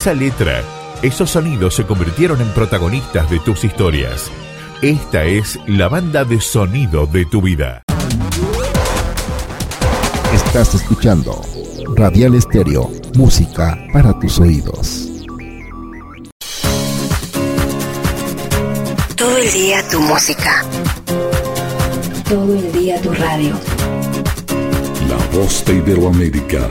Esa letra, esos sonidos se convirtieron en protagonistas de tus historias. Esta es la banda de sonido de tu vida. Estás escuchando Radial Estéreo, música para tus oídos. Todo el día tu música. Todo el día tu radio. La voz de Iberoamérica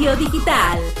Digital.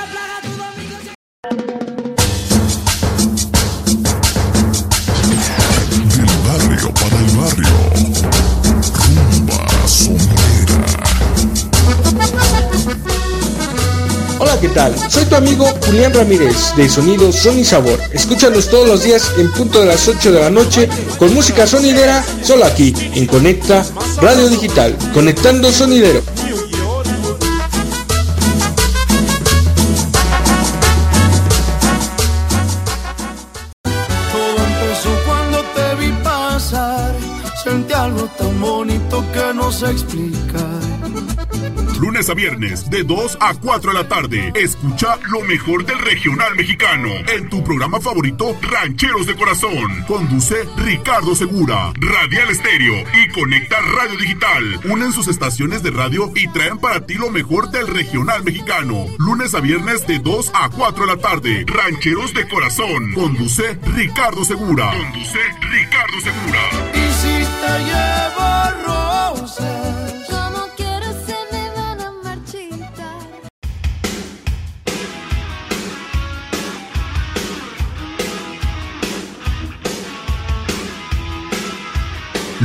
para el barrio. Hola, ¿qué tal? Soy tu amigo Julián Ramírez de Sonido Son y Sabor. Escúchanos todos los días en punto de las 8 de la noche con música sonidera solo aquí en Conecta Radio Digital, conectando sonidero. Se explica. Lunes a viernes, de 2 a 4 de la tarde, escucha lo mejor del regional mexicano en tu programa favorito, Rancheros de Corazón. Conduce Ricardo Segura, Radial Estéreo y Conecta Radio Digital. Unen sus estaciones de radio y traen para ti lo mejor del regional mexicano. Lunes a viernes, de 2 a 4 de la tarde, Rancheros de Corazón. Conduce Ricardo Segura. Conduce Ricardo Segura. Te llevo como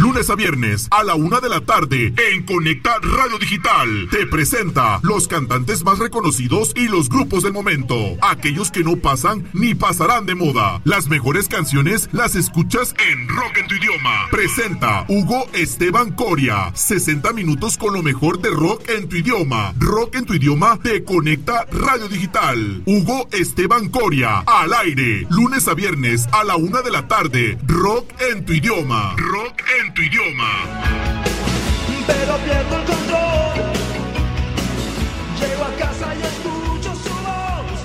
Lunes a viernes a la una de la tarde en Conecta Radio Digital. Te presenta los cantantes más reconocidos y los grupos del momento. Aquellos que no pasan ni pasarán de moda. Las mejores canciones las escuchas en Rock en tu idioma. Presenta Hugo Esteban Coria. 60 minutos con lo mejor de rock en tu idioma. Rock en tu idioma te conecta Radio Digital. Hugo Esteban Coria. Al aire. Lunes a viernes a la una de la tarde. Rock en tu idioma. Rock en tu idioma. Pero pierdo el control. Llego a casa y escucho su voz.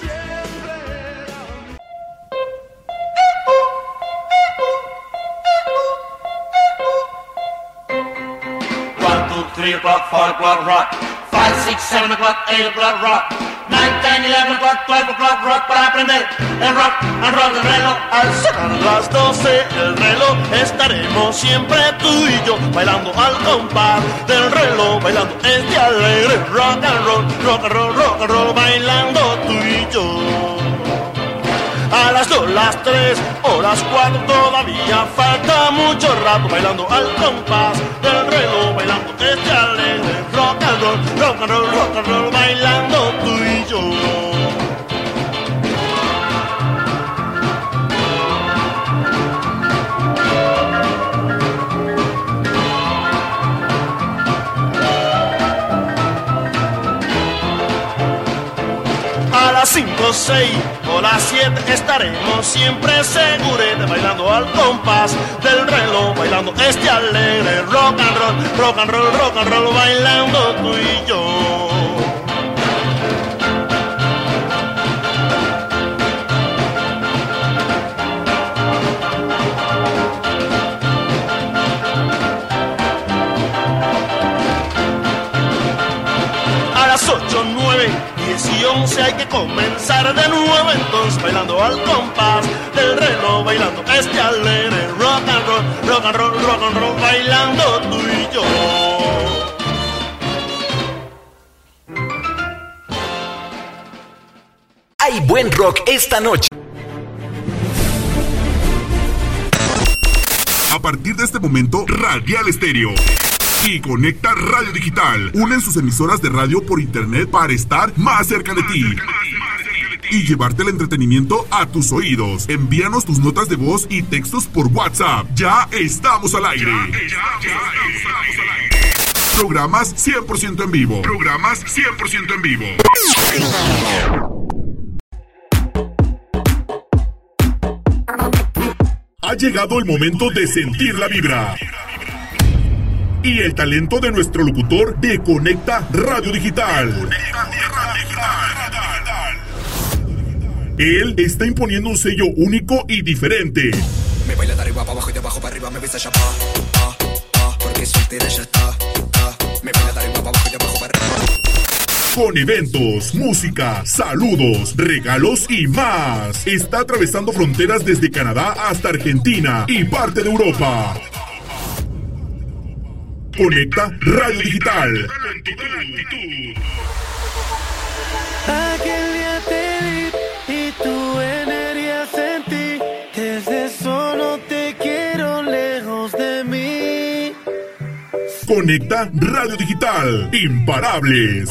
Siempre era... One, two, three o'clock, four o'clock, rock. Five, six, seven o'clock, eight o'clock, rock. Nine, ten, eleven o'clock, twelve o'clock, rock para aprender el rock and roll del reloj. Al sonar las doce el reloj estaremos siempre tú y yo bailando al compás del reloj, bailando este alegre rock and roll, rock and roll, rock and roll, bailando tú y yo. A las dos, las tres o las cuatro todavía falta mucho rato bailando al compás del reloj, bailando este alegre rock and roll, rock and roll, rock and roll, bailando tú y yo. 5, 6 o las 7 estaremos siempre seguros bailando al compás del reloj, bailando este alegre rock and roll, rock and roll, rock and roll, bailando tú y yo. A las 8, 9, 10 y 11 hay que comenzar de nuevo entonces bailando al compás del reloj, bailando este alegre rock and roll, rock and roll, rock and roll, bailando tú y yo. Hay buen rock esta noche. A partir de este momento, Radial Estéreo y Conecta Radio Digital unen sus emisoras de radio por internet para estar más cerca de ti y llevarte el entretenimiento a tus oídos. Envíanos tus notas de voz y textos por WhatsApp. Ya estamos al aire. Programas 100% en vivo. Programas 100% en vivo. Ha llegado el momento de sentir la vibra. Y el talento de nuestro locutor de Conecta Radio Digital. Él está imponiendo un sello único y diferente. Me baila de arriba para abajo y de abajo para arriba me besa ya pa, ah, ah, porque soltera ya está, ah, me baila de arriba para abajo y de abajo para arriba. Con eventos, música, saludos, regalos y más. Está atravesando fronteras desde Canadá hasta Argentina y parte de Europa. Conecta Radio Digital. Aquel día te vi y tu energía sentí. Desde eso no te quiero lejos de mí. Conecta Radio Digital. Imparables.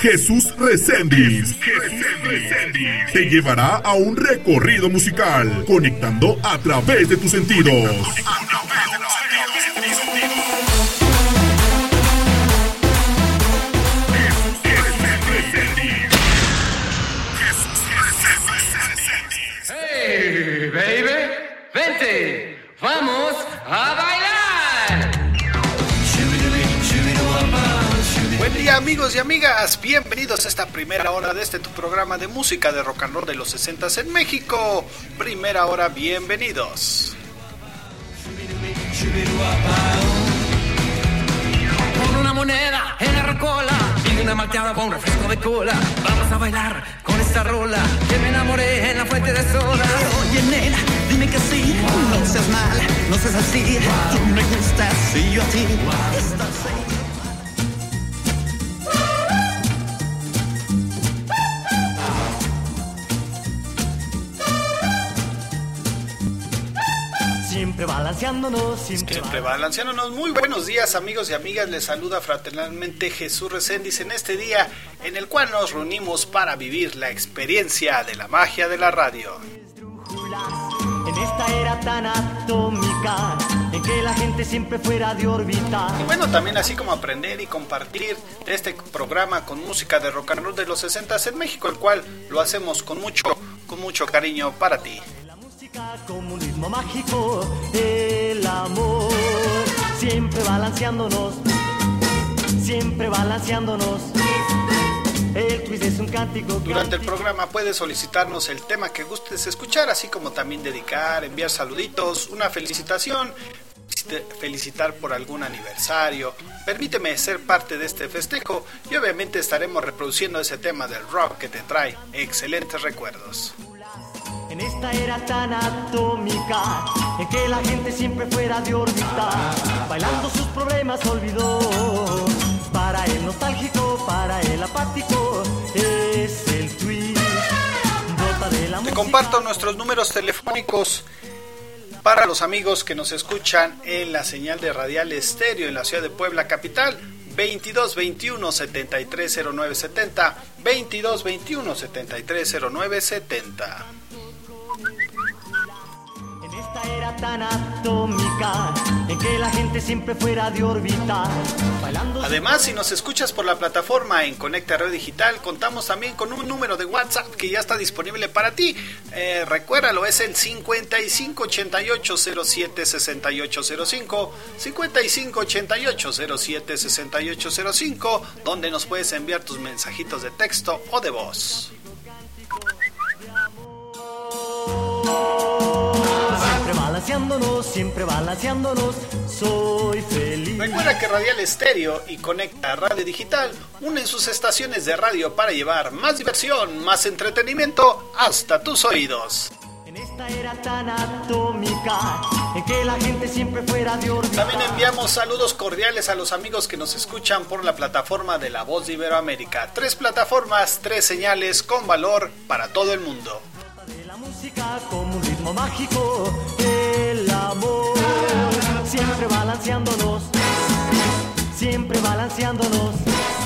Jesús Reséndiz te llevará a un recorrido musical, conectando a través de tus sentidos. Amigos y amigas, bienvenidos a esta primera hora de este tu programa de música de rock and roll de los 60 en México. Primera hora, bienvenidos. Con una moneda en la rocola y una malteada con un refresco de cola. Vamos a bailar con esta rola que me enamoré en la fuente de soda. Oye, nena, dime que sí. No seas mala, no seas así. Tú me gustas y yo a ti. Estás ahí. Siempre balanceándonos, siempre, Siempre balanceándonos. Muy buenos días amigos y amigas, les saluda fraternalmente Jesús Reséndiz en este día en el cual nos reunimos para vivir la experiencia de la magia de la radio. En esta era tan atómica, en que la gente siempre fuera de órbita. Y bueno, también así como aprender y compartir este programa con música de rock and roll de los 60 en México, el cual lo hacemos con mucho, con mucho cariño para ti. Comunismo mágico, el amor. Siempre balanceándonos, siempre balanceándonos. El twist es un cántico Durante el programa puedes solicitarnos el tema que gustes escuchar, así como también dedicar, enviar saluditos, una felicitación, felicitar por algún aniversario. Permíteme ser parte de este festejo y obviamente estaremos reproduciendo ese tema del rock que te trae excelentes recuerdos. En esta era tan atómica, en que la gente siempre fuera de órbita, bailando sus problemas olvidó. Para el nostálgico, para el apático, es el. Brota de la Te comparto nuestros números telefónicos para los amigos que nos escuchan en la señal de Radial Estéreo en la ciudad de Puebla capital. 22 21 7309 70 22 21 7309 70 Esta era tan atómica en que la gente siempre fuera de órbita. Además, si nos escuchas por la plataforma en Conecta Radio Digital, contamos también con un número de WhatsApp que ya está disponible para ti. Eh, recuérdalo, es el 5588-076805, 5588-076805, donde nos puedes enviar tus mensajitos de texto o de voz. Siempre balanceándonos, siempre balanceándonos, soy feliz. Recuerda que Radial Estéreo y Conecta Radio Digital unen sus estaciones de radio para llevar más diversión, más entretenimiento hasta tus oídos. En esta era tan atómica en que la gente siempre fuera de órbita. También enviamos saludos cordiales a los amigos que nos escuchan por la plataforma de La Voz de Iberoamérica. Tres plataformas, tres señales con valor para todo el mundo. Música como un ritmo mágico, el amor, siempre balanceándonos, siempre balanceándonos.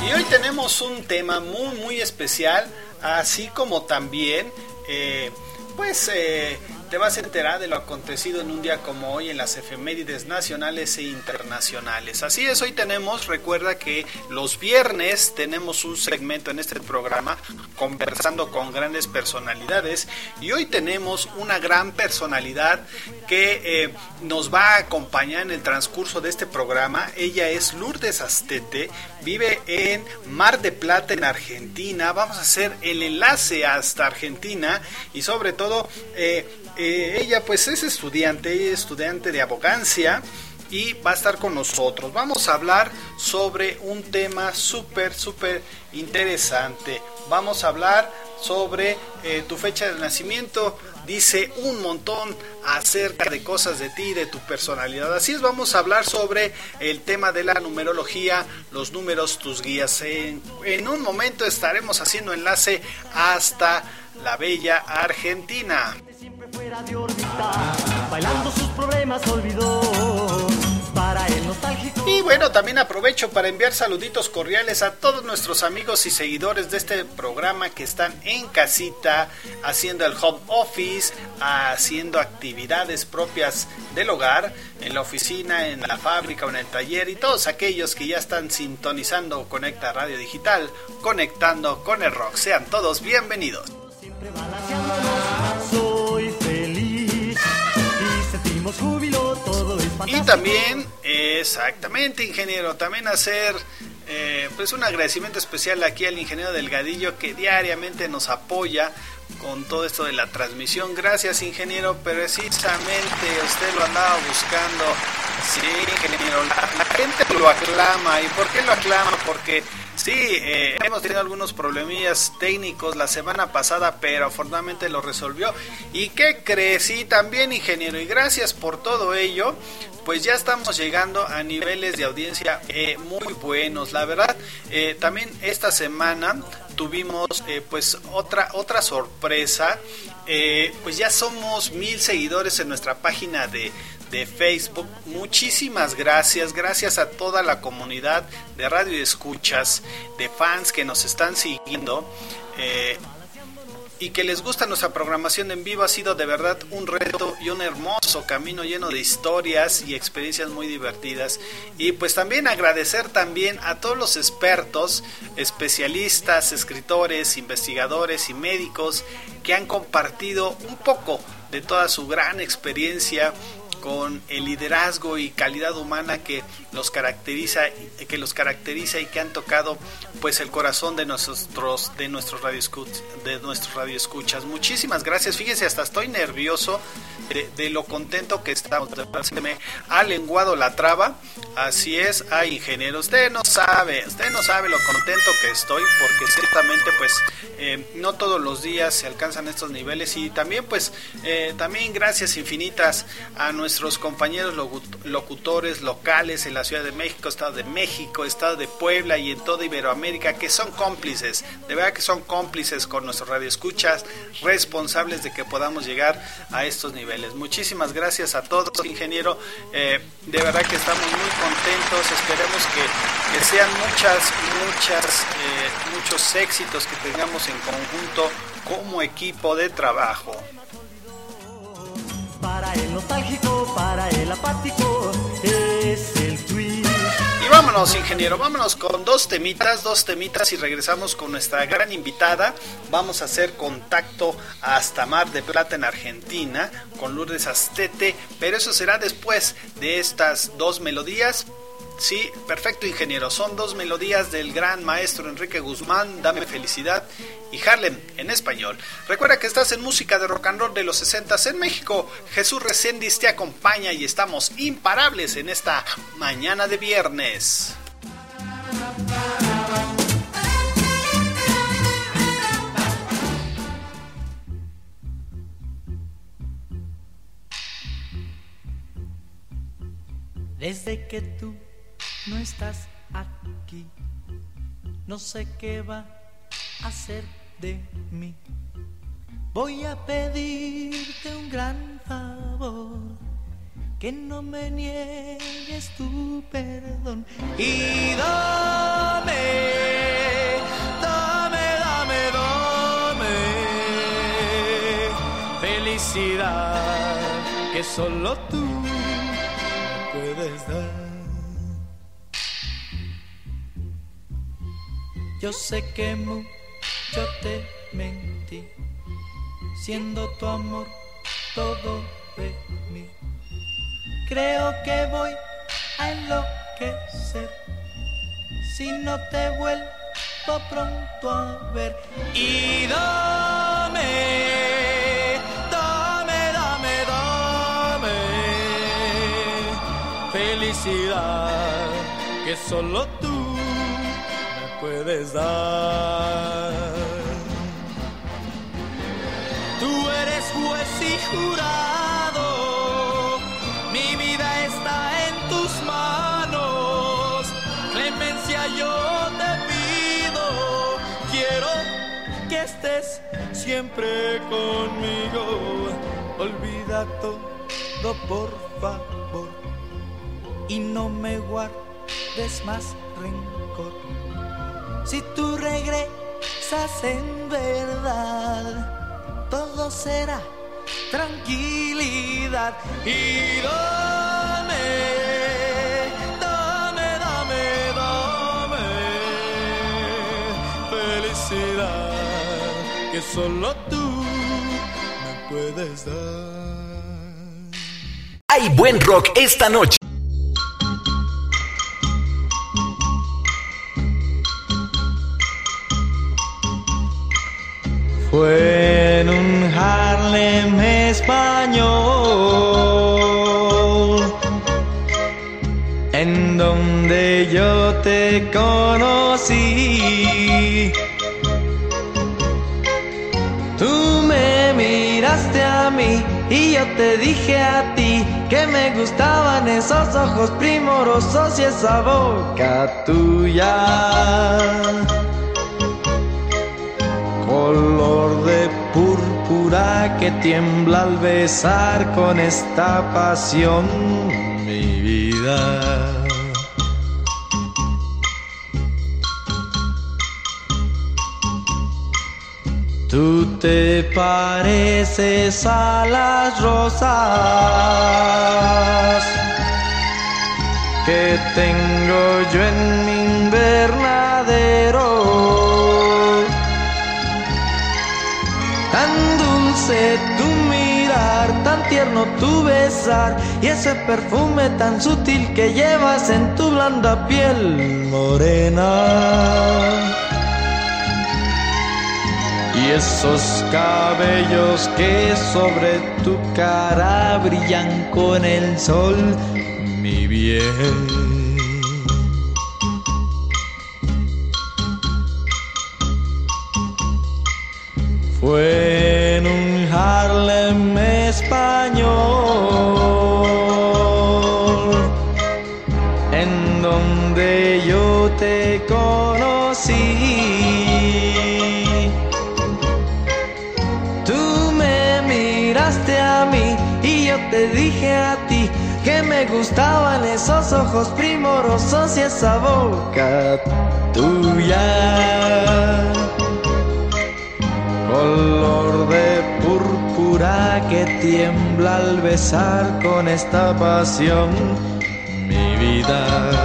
Y hoy tenemos un tema muy muy especial, así como también, eh, pues eh, te vas a enterar de lo acontecido en un día como hoy en las efemérides nacionales e internacionales. Así es, hoy tenemos, recuerda que los viernes tenemos un segmento en este programa conversando con grandes personalidades y hoy tenemos una gran personalidad que eh, nos va a acompañar en el transcurso de este programa. Ella es Lourdes Astete, vive en Mar de Plata en Argentina. Vamos a hacer el enlace hasta Argentina y sobre todo eh, ella pues es estudiante, ella es estudiante de abogancia y va a estar con nosotros. Vamos a hablar sobre un tema súper, súper interesante. Vamos a hablar sobre eh, tu fecha de nacimiento. Dice un montón acerca de cosas de ti, de tu personalidad. Así es, vamos a hablar sobre el tema de la numerología, los números, tus guías. En, en un momento estaremos haciendo enlace hasta la bella Argentina. Fuera de órbita, bailando sus problemas olvidó. Para el nostálgico. Y bueno, también aprovecho para enviar saluditos cordiales a todos nuestros amigos y seguidores de este programa que están en casita, haciendo el home office, haciendo actividades propias del hogar, en la oficina, en la fábrica o en el taller, y todos aquellos que ya están sintonizando Conecta Radio Digital, conectando con el rock. Sean todos bienvenidos. Y sentimos júbilo, todo es Y también, exactamente, ingeniero, también hacer eh, pues un agradecimiento especial aquí al ingeniero Delgadillo que diariamente nos apoya con todo esto de la transmisión. Gracias, ingeniero, precisamente usted lo andaba buscando. Sí, ingeniero, la, la gente lo aclama. ¿Y por qué lo aclama? Porque sí, eh, hemos tenido algunos problemillas técnicos la semana pasada, pero afortunadamente lo resolvió. ¿Y qué crees? Sí, también, ingeniero, y gracias por todo ello. Pues ya estamos llegando a niveles de audiencia eh, muy buenos. La verdad, eh, también esta semana tuvimos eh, pues otra otra sorpresa. Eh, pues ya somos mil seguidores en nuestra página de, de Facebook. Muchísimas gracias. Gracias a toda la comunidad de radio y escuchas de fans que nos están siguiendo. Eh, y que les gusta nuestra programación en vivo ha sido de verdad un reto y un hermoso camino lleno de historias y experiencias muy divertidas. Y pues también agradecer también a todos los expertos, especialistas, escritores, investigadores y médicos que han compartido un poco de toda su gran experiencia con el liderazgo y calidad humana que los caracteriza que los caracteriza y que han tocado pues el corazón de nuestros de nuestros radioescuchas de nuestros radioescuchas. Muchísimas gracias. Fíjense hasta estoy nervioso de, lo contento que estamos. Se me ha lenguado la traba. Así es ay ingeniero usted no sabe usted no sabe lo contento que estoy porque ciertamente pues eh, no todos los días se alcanzan estos niveles. Y también pues eh, también gracias infinitas a nuestros compañeros locutores locales en la Ciudad de México, Estado de México, Estado de Puebla y en toda Iberoamérica que son cómplices, de verdad que son cómplices con nuestros radioescuchas, responsables de que podamos llegar a estos niveles. Muchísimas gracias a todos, ingeniero. Eh, de verdad que estamos muy contentos. Esperemos que, que sean muchas, muchas, eh, muchos éxitos que tengamos en conjunto como equipo de trabajo. Para el nostálgico, para el apático, es vámonos, ingeniero, vámonos con dos temitas, dos temitas y regresamos con nuestra gran invitada. Vamos a hacer contacto hasta Mar de Plata en Argentina con Lourdes Astete, pero eso será después de estas dos melodías. Sí, perfecto ingeniero. Son dos melodías del gran maestro Enrique Guzmán, Dame Felicidad y Harlem en español. Recuerda que estás en música de rock and roll de los 60 en México. Jesús Reséndiz te acompaña y estamos imparables en esta mañana de viernes. Desde que tú no estás aquí, no sé qué va a hacer de mí. Voy a pedirte un gran favor, que no me niegues tu perdón. Y dame, dame, dame, dame felicidad que solo tú Yo sé que mucho te mentí, siendo tu amor todo de mí. Creo que voy a enloquecer si no te vuelvo pronto a ver. Y dame, dame, dame, dame felicidad que solo tú puedes dar. Tú eres juez y jurado, mi vida está en tus manos. Clemencia yo te pido, quiero que estés siempre conmigo. Olvida todo por favor y no me guardes más rencor si tú regresas en verdad, todo será tranquilidad. Y dame, dame, dame, dame felicidad que solo tú me puedes dar. Hay buen rock esta noche. Fue en un Harlem español en donde yo te conocí. Tú me miraste a mí y yo te dije a ti que me gustaban esos ojos primorosos y esa boca tuya color de púrpura que tiembla al besar con esta pasión mi vida. Tú te pareces a las rosas que tengo yo en mi invernadero. Tan dulce tu mirar, tan tierno tu besar y ese perfume tan sutil que llevas en tu blanda piel morena. Y esos cabellos que sobre tu cara brillan con el sol, mi bien. Fue en un Harlem español en donde yo te conocí. Tú me miraste a mí y yo te dije a ti que me gustaban esos ojos primorosos y esa boca tuya. Color de púrpura que tiembla al besar con esta pasión mi vida.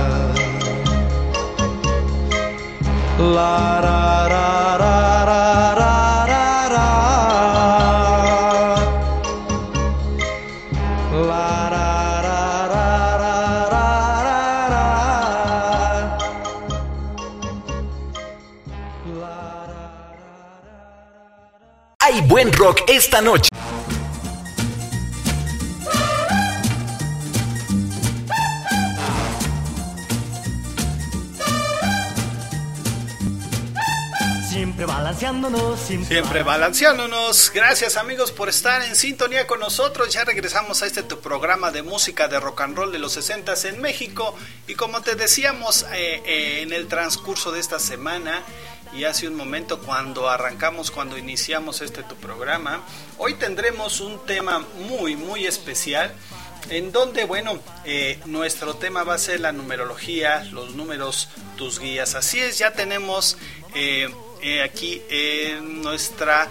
Rock esta noche. Siempre balanceándonos, siempre, Siempre balanceándonos. Gracias amigos por estar en sintonía con nosotros. Ya regresamos a este tu programa de música de rock and roll de los 60 en México. Y como te decíamos eh, eh, en el transcurso de esta semana y hace un momento cuando arrancamos, cuando iniciamos este tu programa, hoy tendremos un tema muy, muy especial. En donde, bueno, eh, nuestro tema va a ser la numerología, los números, tus guías. Así es, ya tenemos eh, eh, aquí en nuestra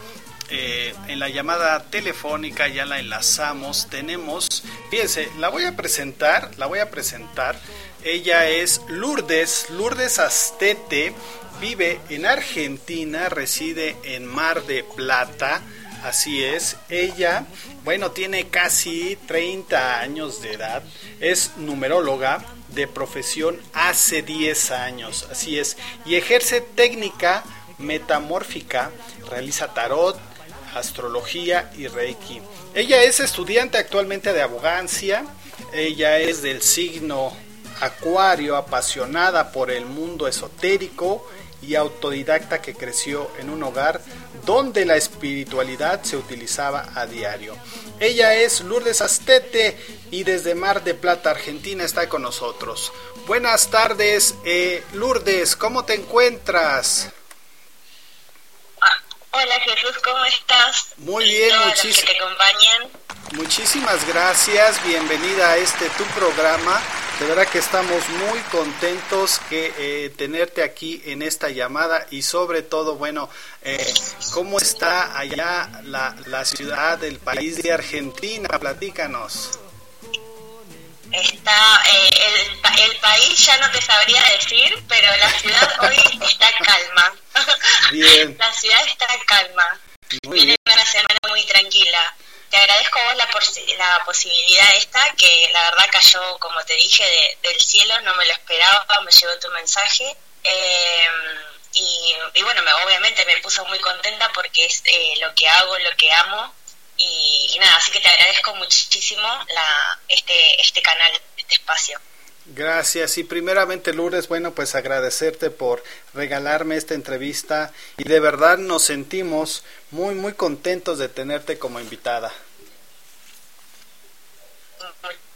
en la llamada telefónica ya la enlazamos tenemos fíjense la voy a presentar la voy a presentar ella es Lourdes Lourdes Astete vive en Argentina reside en Mar de Plata Así es, ella, bueno, tiene casi 30 años de edad, es numeróloga de profesión hace 10 años, así es, y ejerce técnica metamórfica, realiza tarot, astrología y reiki. Ella es estudiante actualmente de abogancia, ella es del signo acuario, apasionada por el mundo esotérico y autodidacta que creció en un hogar donde la espiritualidad se utilizaba a diario. Ella es Lourdes Astete y desde Mar de Plata, Argentina, está con nosotros. Buenas tardes, eh, Lourdes, ¿cómo te encuentras? Hola Jesús, ¿cómo estás? Muy bien, muchis- que te acompañan. Muchísimas gracias, bienvenida a este tu programa. De verdad que estamos muy contentos que eh, tenerte aquí en esta llamada y sobre todo, bueno, eh, ¿cómo está allá la, la ciudad, el país de Argentina? Platícanos. Está eh, el, el país ya no te sabría decir, pero la ciudad hoy está calma. Bien, La ciudad está calma. muy Viene bien. una semana muy tranquila. Te agradezco a vos la, posi- la posibilidad esta, que la verdad cayó, como te dije, de- del cielo, no me lo esperaba, me llegó tu mensaje. Eh, y, y bueno, me, obviamente me puso muy contenta porque es eh, lo que hago, lo que amo. Y, y nada, así que te agradezco muchísimo la, este, este canal, este espacio. Gracias y primeramente Lourdes, bueno pues agradecerte por regalarme esta entrevista y de verdad nos sentimos muy muy contentos de tenerte como invitada.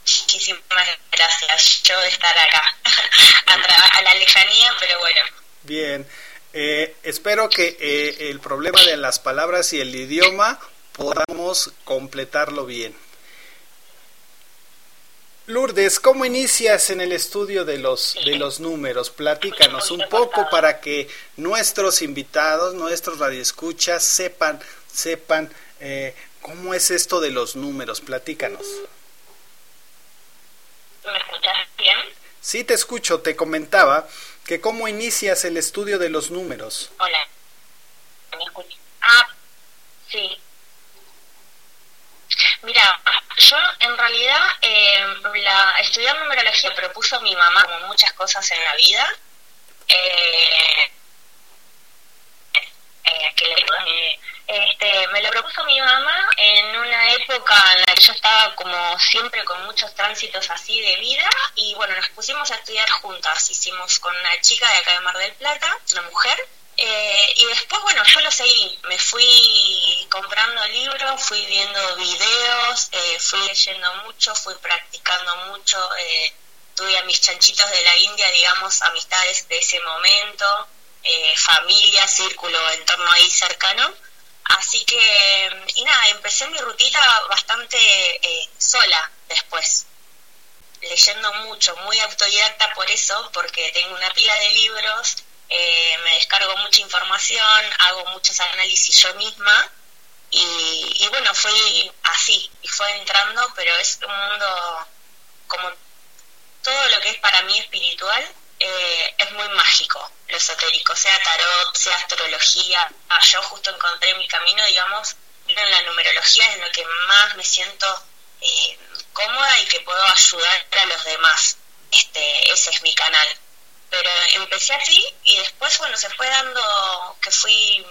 Muchísimas gracias. Yo de estar acá, a, a la lejanía, pero bueno. Bien, eh, espero que eh, el problema de las palabras y el idioma podamos completarlo bien. Lourdes, ¿cómo inicias en el estudio de los, de los números? Platícanos un poco para que nuestros invitados, nuestros radioescuchas sepan, sepan eh, cómo es esto de los números. Platícanos. ¿Me escuchas bien? Sí, te escucho, te comentaba que cómo inicias el estudio de los números. Hola. ¿Me escuchas? Ah, sí. Mira, yo en realidad eh, la, estudiar numerología propuso mi mamá como muchas cosas en la vida. Eh, eh, este, me lo propuso mi mamá en una época en la que yo estaba como siempre con muchos tránsitos así de vida y bueno, nos pusimos a estudiar juntas. Hicimos con una chica de acá de Mar del Plata, una mujer, eh, y después, bueno, yo lo seguí. Me fui comprando libros, fui viendo videos, eh, fui leyendo mucho, fui practicando mucho. Eh, tuve a mis chanchitos de la India, digamos, amistades de ese momento, eh, familia, círculo, entorno ahí cercano. Así que, y nada, empecé mi rutita bastante eh, sola después, leyendo mucho, muy autodidacta por eso, porque tengo una pila de libros, eh, me descargo mucha información, hago muchos análisis yo misma y, bueno, fui así y fue entrando, pero es un mundo como todo lo que es para mí espiritual eh, es muy mágico, lo esotérico, sea tarot, sea astrología. Ah, yo justo encontré mi camino, digamos, en la numerología es en lo que más me siento eh, cómoda y que puedo ayudar a los demás. Este, ese es mi canal. Pero empecé así y después, bueno, se fue dando que fui,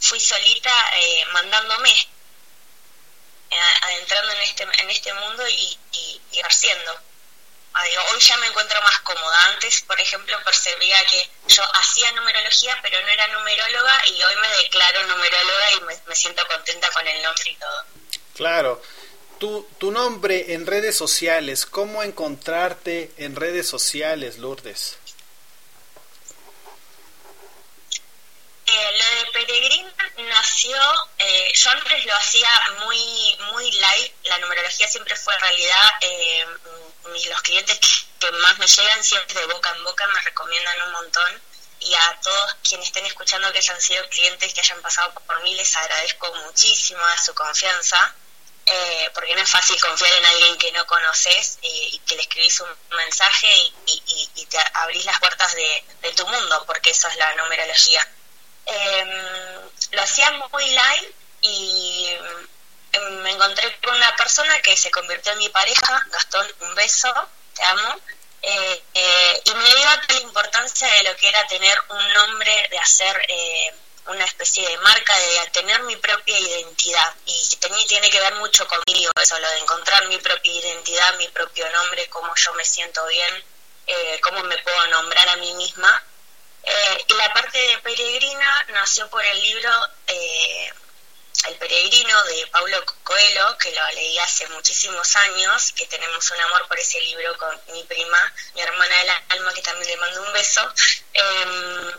fui solita eh, mandándome, eh, adentrando en este, en este mundo y, y, y haciendo. Ah, hoy ya me encuentro más cómoda. Antes, por ejemplo, percibía que yo hacía numerología, pero no era numeróloga y hoy me declaro numeróloga y me, me siento contenta con el nombre y todo. Claro. Tu, tu nombre en redes sociales, ¿cómo encontrarte en redes sociales, Lourdes? Eh, lo de Peregrina nació, eh, yo antes lo hacía muy muy light, la numerología siempre fue realidad, eh, los clientes que más me llegan siempre de boca en boca me recomiendan un montón y a todos quienes estén escuchando que hayan sido clientes que hayan pasado por mí les agradezco muchísimo a su confianza. Eh, porque no es fácil confiar en alguien que no conoces eh, y que le escribís un mensaje y te abrís las puertas de, de, tu mundo, porque eso es la numerología. Eh, lo hacía muy live y me encontré con una persona que se convirtió en mi pareja, Gastón, un beso, te amo, eh, eh, y me dio la importancia de lo que era tener un nombre, de hacer eh, una especie de marca, de tener mi propia identidad. Y tiene, tiene que ver mucho conmigo eso, lo de encontrar mi propia identidad, mi propio nombre, cómo yo me siento bien, eh, cómo me puedo nombrar a mí misma. Eh, y la parte de Peregrina nació por el libro eh, El Peregrino de Paulo Coelho, que lo leí hace muchísimos años, que tenemos un amor por ese libro con mi prima, mi hermana del alma, que también le mando un beso. Eh,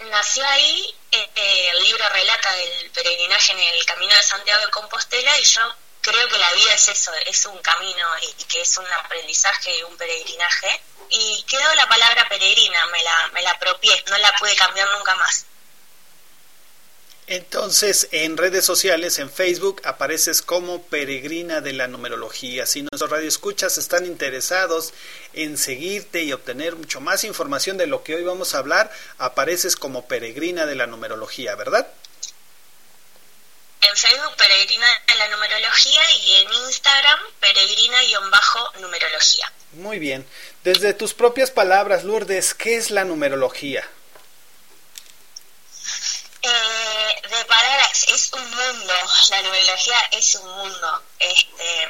nació ahí, eh, el libro relata del peregrinaje en el Camino de Santiago de Compostela y yo creo que la vida es eso, es un camino y, que es un aprendizaje y un peregrinaje. Y quedó la palabra peregrina, me la, me la apropié, no la pude cambiar nunca más. Entonces, en redes sociales, en Facebook, apareces como peregrina de la numerología. Si nuestros radioescuchas están interesados en seguirte y obtener mucho más información de lo que hoy vamos a hablar, apareces como peregrina de la numerología, ¿verdad? En Facebook, peregrina de la numerología y en Instagram, peregrina-numerología. Muy bien. Desde tus propias palabras, Lourdes, ¿qué es la numerología? Eh, de palabras, es un mundo, la numerología es un mundo. Este,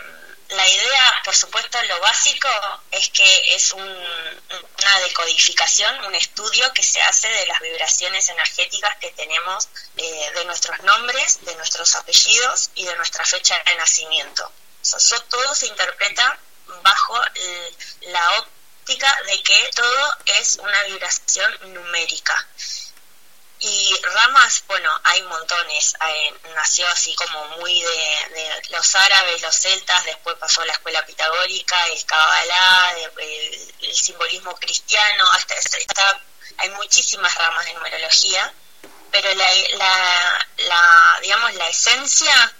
la idea, por supuesto, lo básico es que es un, una decodificación, un estudio que se hace de las vibraciones energéticas que tenemos eh, de nuestros nombres, de nuestros apellidos y de nuestra fecha de nacimiento. Todo se interpreta bajo la óptica de que todo es una vibración numérica. Y ramas, bueno, hay montones. Eh, nació así como muy de, de, los árabes, los celtas, después pasó la escuela pitagórica, el Kabbalah, el, el, simbolismo cristiano, hasta, hasta, hay muchísimas ramas de numerología, pero la, la, la, digamos, la esencia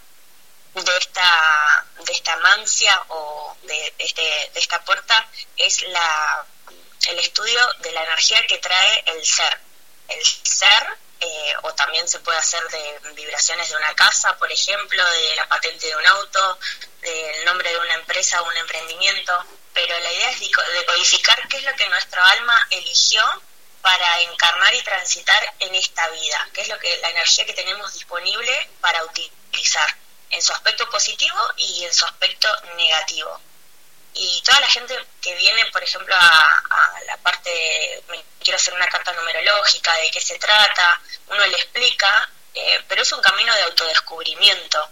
de esta, de esta mancia o de, este, de esta puerta es la, el estudio de la energía que trae el ser el ser, eh, o también se puede hacer de vibraciones de una casa, por ejemplo, de la patente de un auto, del nombre de una empresa o un emprendimiento, pero la idea es decodificar qué es lo que nuestro alma eligió para encarnar y transitar en esta vida, qué es lo que la energía que tenemos disponible para utilizar en su aspecto positivo y en su aspecto negativo y toda la gente que viene, por ejemplo, a, la parte, de, me quiero hacer una carta numerológica, de qué se trata, uno le explica, eh, pero es un camino de autodescubrimiento.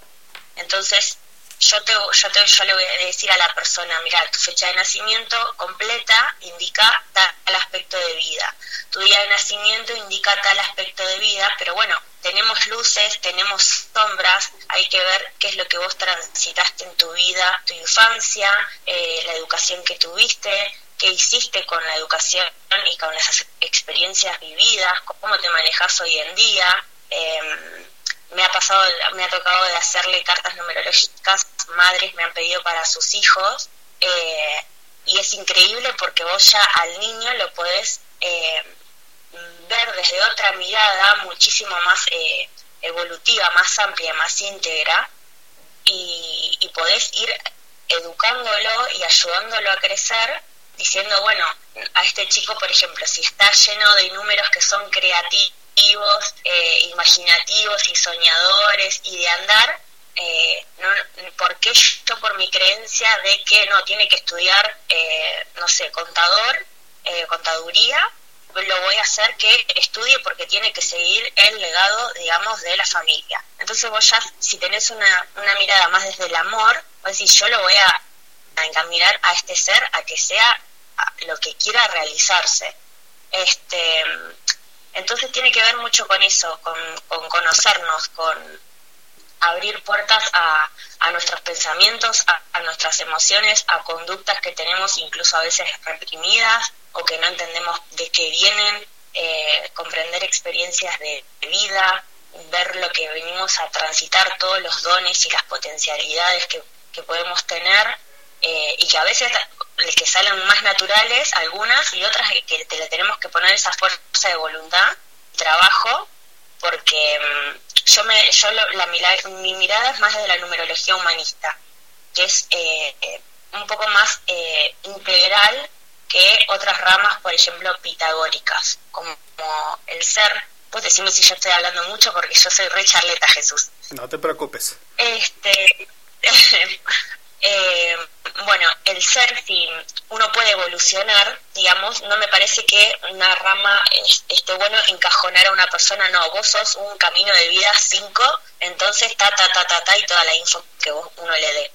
Entonces, yo te, yo te yo le voy a decir a la persona, mira, tu fecha de nacimiento completa indica tal aspecto de vida, tu día de nacimiento indica tal aspecto de vida, pero bueno, tenemos luces, tenemos sombras, hay que ver qué es lo que vos transitaste en tu vida, tu infancia, eh, la educación que tuviste, qué hiciste con la educación y con las experiencias vividas, cómo te manejas hoy en día. Em, me ha pasado, me ha tocado de hacerle cartas numerológicas, madres me han pedido para sus hijos, eh, y es increíble porque vos ya al niño lo podés eh, ver desde otra mirada muchísimo más eh, evolutiva, más amplia, más íntegra, y, y podés ir educándolo y ayudándolo a crecer diciendo, bueno, a este chico, por ejemplo, si está lleno de números que son creativos, eh, imaginativos y soñadores y de andar, eh, no, ¿por qué yo por mi creencia de que no tiene que estudiar, eh, no sé, contador, eh, contaduría, lo voy a hacer que estudie porque tiene que seguir el legado, digamos, de la familia. Entonces vos ya, si tenés una, una mirada más desde el amor, vos decís, yo lo voy a, a encaminar a este ser a que sea lo que quiera realizarse. Este, entonces tiene que ver mucho con eso, con, con conocernos, con abrir puertas a, nuestros pensamientos, a, nuestras emociones, a conductas que tenemos incluso a veces reprimidas o que no entendemos de qué vienen, eh, comprender experiencias de, de vida, ver lo que venimos a transitar, todos los dones y las potencialidades que, que podemos tener eh, y que a veces que salen más naturales algunas y otras que te le tenemos que poner esa fuerza de voluntad trabajo porque um, yo me yo lo, la, mi mirada es más de la numerología humanista que es eh, un poco más eh, integral que otras ramas por ejemplo pitagóricas como, como el ser. Pues decime si yo estoy hablando mucho porque yo soy re charleta Jesús. No te preocupes. Este eh, bueno, el ser, si uno puede evolucionar, digamos, no me parece que una rama esté bueno encajonar a una persona, no, vos sos un camino de vida 5, entonces ta, ta, ta, ta, ta, y toda la info que vos, uno le dé.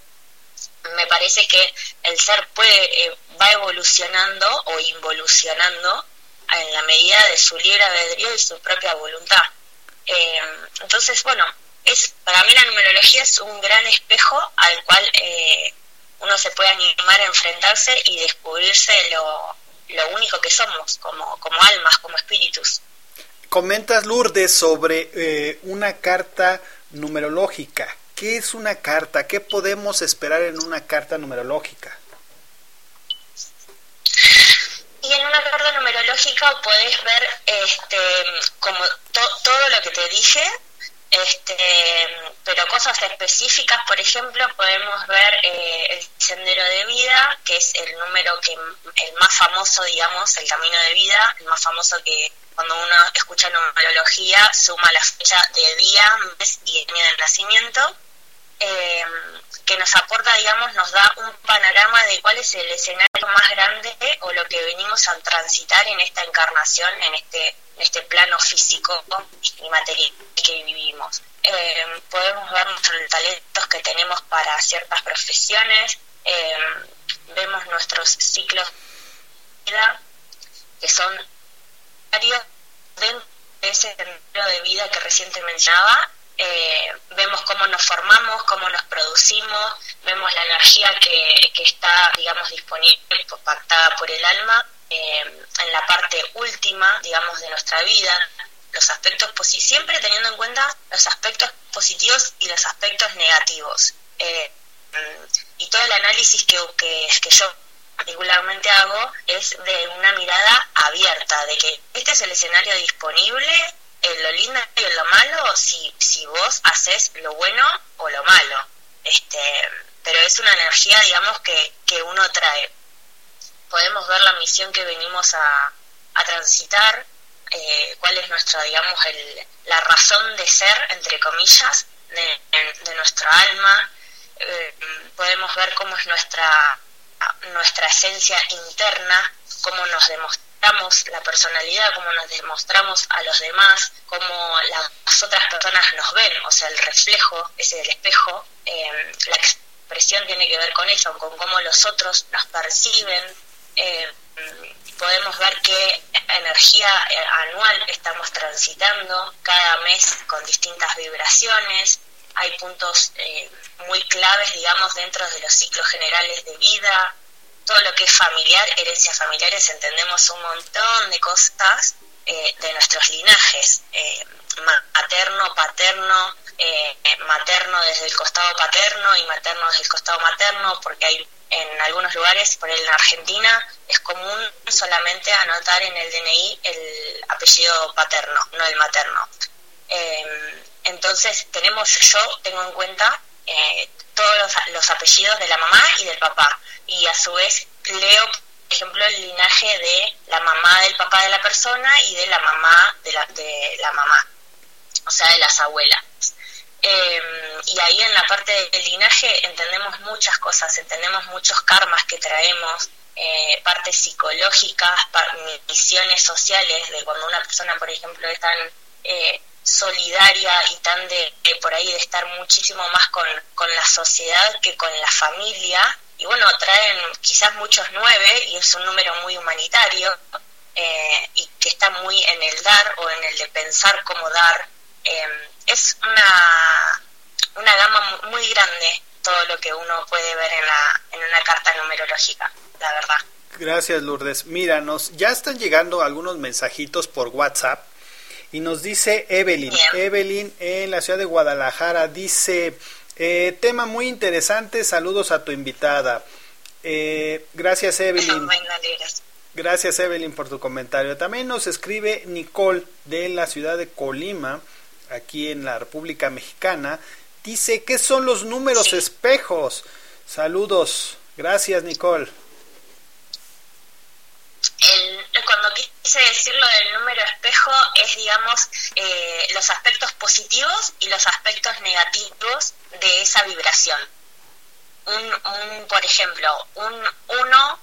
Me parece que el ser puede, eh, va evolucionando o involucionando en la medida de su libre albedrío y su propia voluntad. Eh, entonces, bueno, es para mí la numerología es un gran espejo al cual eh, uno se puede animar a enfrentarse y descubrirse lo, lo único que somos como, como almas, como espíritus. Comentas, Lourdes, sobre eh, una carta numerológica. ¿Qué es una carta? ¿Qué podemos esperar en una carta numerológica? Y en una carta numerológica podés ver este, como to todo lo que te dije, este, pero cosas específicas, por ejemplo, podemos ver eh, el sendero de vida, que es el número que el más famoso, digamos, el camino de vida, el más famoso que cuando uno escucha numerología suma la fecha de día, mes y año de nacimiento, eh, que nos aporta, digamos, nos da un panorama de cuál es el escenario más grande o lo que venimos a transitar en esta encarnación, en este en este plano físico y material que vivimos. Eh, podemos ver nuestros talentos que tenemos para ciertas profesiones, eh, vemos nuestros ciclos de vida, que son varios dentro de ese sentido de vida que recién te mencionaba, eh, vemos cómo nos formamos, cómo nos producimos, vemos la energía que, que está, digamos, disponible, pactada por el alma, eh, en la parte última, digamos, de nuestra vida, los aspectos positivos, siempre teniendo en cuenta los aspectos positivos y los aspectos negativos. Eh, y todo el análisis que, que, que yo particularmente hago es de una mirada abierta, de que este es el escenario disponible, en lo lindo y en lo malo, si, si vos haces lo bueno o lo malo. Este, pero es una energía, digamos, que, que uno trae podemos ver la misión que venimos a, a transitar, eh, cuál es nuestra, digamos, el, la razón de ser, entre comillas, de, de nuestra alma. Eh, podemos ver cómo es nuestra, nuestra esencia interna, cómo nos demostramos la personalidad, cómo nos demostramos a los demás, cómo las otras personas nos ven, o sea, el reflejo, ese del espejo, eh, la expresión tiene que ver con eso, con cómo los otros nos perciben, eh, podemos ver qué energía eh, anual estamos transitando cada mes con distintas vibraciones. Hay puntos eh, muy claves, digamos, dentro de los ciclos generales de vida. Todo lo que es familiar, herencias familiares, entendemos un montón de cosas eh, de nuestros linajes, materno, paterno, materno desde el costado paterno y materno desde el costado materno, porque hay en algunos lugares, por en Argentina, es común solamente anotar en el DNI el apellido paterno, no el materno. Em, entonces, tenemos, yo tengo en cuenta eh, todos los, apellidos de la mamá y del papá. Y a su vez leo, por ejemplo, el linaje de la mamá del papá de la persona y de la mamá de la, de la mamá, o sea, de las abuelas. Em, y ahí en la parte del linaje entendemos muchas cosas, entendemos muchos karmas que traemos, eh, partes psicológicas, misiones sociales, de cuando una persona, por ejemplo, es tan eh, solidaria y tan de, por ahí de estar muchísimo más con, con la sociedad que con la familia. Y bueno, traen quizás muchos nueve y es un número muy humanitario eh, y que está muy en el dar o en el de pensar cómo dar. Em, es una, una gama muy grande todo lo que uno puede ver en, la, en una carta numerológica, la verdad. Gracias, Lourdes. Mira, nos, ya están llegando algunos mensajitos por WhatsApp y nos dice Evelyn. Evelyn en la ciudad de Guadalajara dice, eh, tema muy interesante, saludos a tu invitada. Eh, gracias, Evelyn. Gracias, Evelyn, por tu comentario. También nos escribe Nicole de la ciudad de Colima aquí en la República Mexicana, dice, ¿qué son los números espejos? Saludos. Gracias, Nicole. Cuando quise decirlo del número espejo es, digamos, eh, los aspectos positivos y los aspectos negativos de esa vibración. Un, por ejemplo, un uno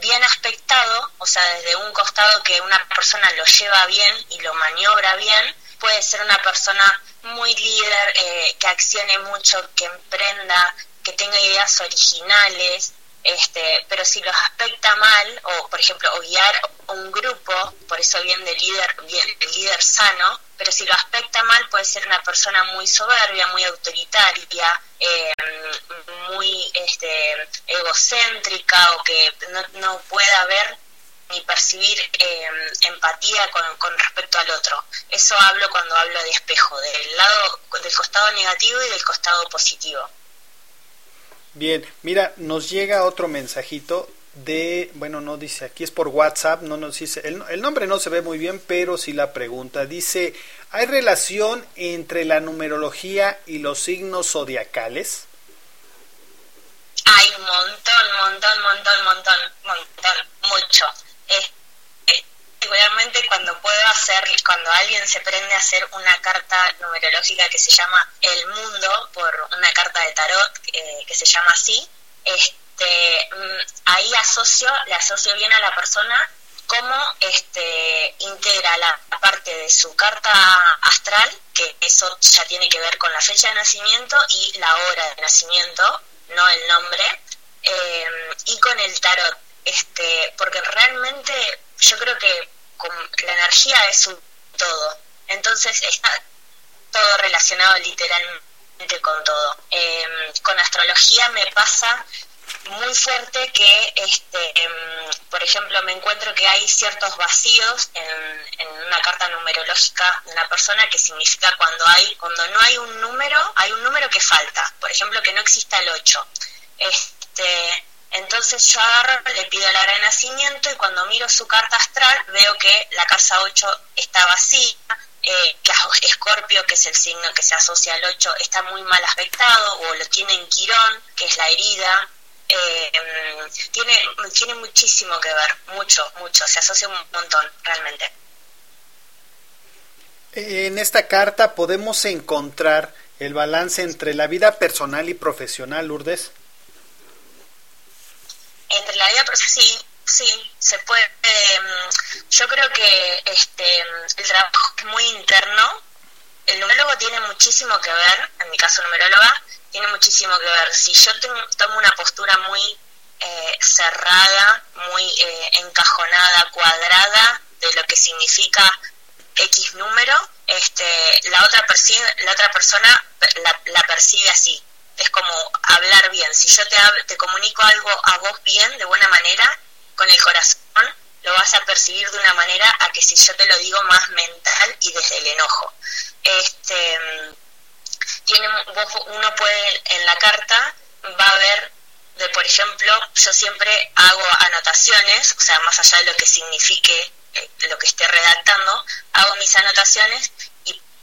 bien aspectado, o sea, desde un costado que una persona lo lleva bien y lo maniobra bien, puede ser una persona muy líder, eh, que accione mucho, que emprenda, que tenga ideas originales, este, pero si los aspecta mal, o por ejemplo, o guiar un grupo, por eso bien de líder, bien de líder sano, pero si lo aspecta mal puede ser una persona muy soberbia, muy autoritaria, eh, muy este, egocéntrica o que no, no pueda ver ni percibir eh, empatía con, con, respecto al otro. Eso hablo cuando hablo de espejo, del lado, del costado negativo y del costado positivo. Bien, mira, nos llega otro mensajito de, bueno, no dice aquí, es por WhatsApp, no nos dice, el, el nombre no se ve muy bien, pero sí la pregunta. Dice, ¿hay relación entre la numerología y los signos zodiacales? Hay un montón, montón, montón, montón, montón, mucho particularmente cuando puedo hacer, cuando alguien se prende a hacer una carta numerológica que se llama El Mundo, por una carta de tarot eh, que se llama así, este, mm, ahí asocio, le asocio bien a la persona cómo este, integra la parte de su carta astral, que eso ya tiene que ver con la fecha de nacimiento y la hora de nacimiento, no el nombre, eh, y con el tarot. Este, porque realmente yo creo que la energía es un todo. Entonces está todo relacionado literalmente con todo. Em, con astrología me pasa muy fuerte que, este, em, por ejemplo, me encuentro que hay ciertos vacíos en, en, una carta numerológica de una persona que significa cuando hay, cuando no hay un número, hay un número que falta. Por ejemplo, que no exista el 8. Este, entonces yo agarro, le pido de nacimiento y cuando miro su carta astral veo que la casa 8 está vacía, eh, que Escorpio, que es el signo que se asocia al 8, está muy mal aspectado o lo tiene en Quirón, que es la herida. Eh, tiene, tiene muchísimo que ver, mucho, mucho, se asocia un montón realmente. En esta carta podemos encontrar el balance entre la vida personal y profesional, Lourdes entre la vida sí sí se puede em, yo creo que este el trabajo es muy interno el numerólogo tiene muchísimo que ver en mi caso numeróloga tiene muchísimo que ver si yo tomo una postura muy eh, cerrada, muy eh, encajonada, cuadrada de lo que significa X número, este, la otra la otra persona la percibe así. Es como hablar bien. Si yo te, hab- te comunico algo a vos bien, de buena manera, con el corazón, lo vas a percibir de una manera a que si yo te lo digo más mental y desde el enojo. Este, tiene, vos, uno puede en la carta va a ver de por ejemplo yo siempre hago anotaciones o sea más allá de lo que signifique eh, lo que esté redactando hago mis anotaciones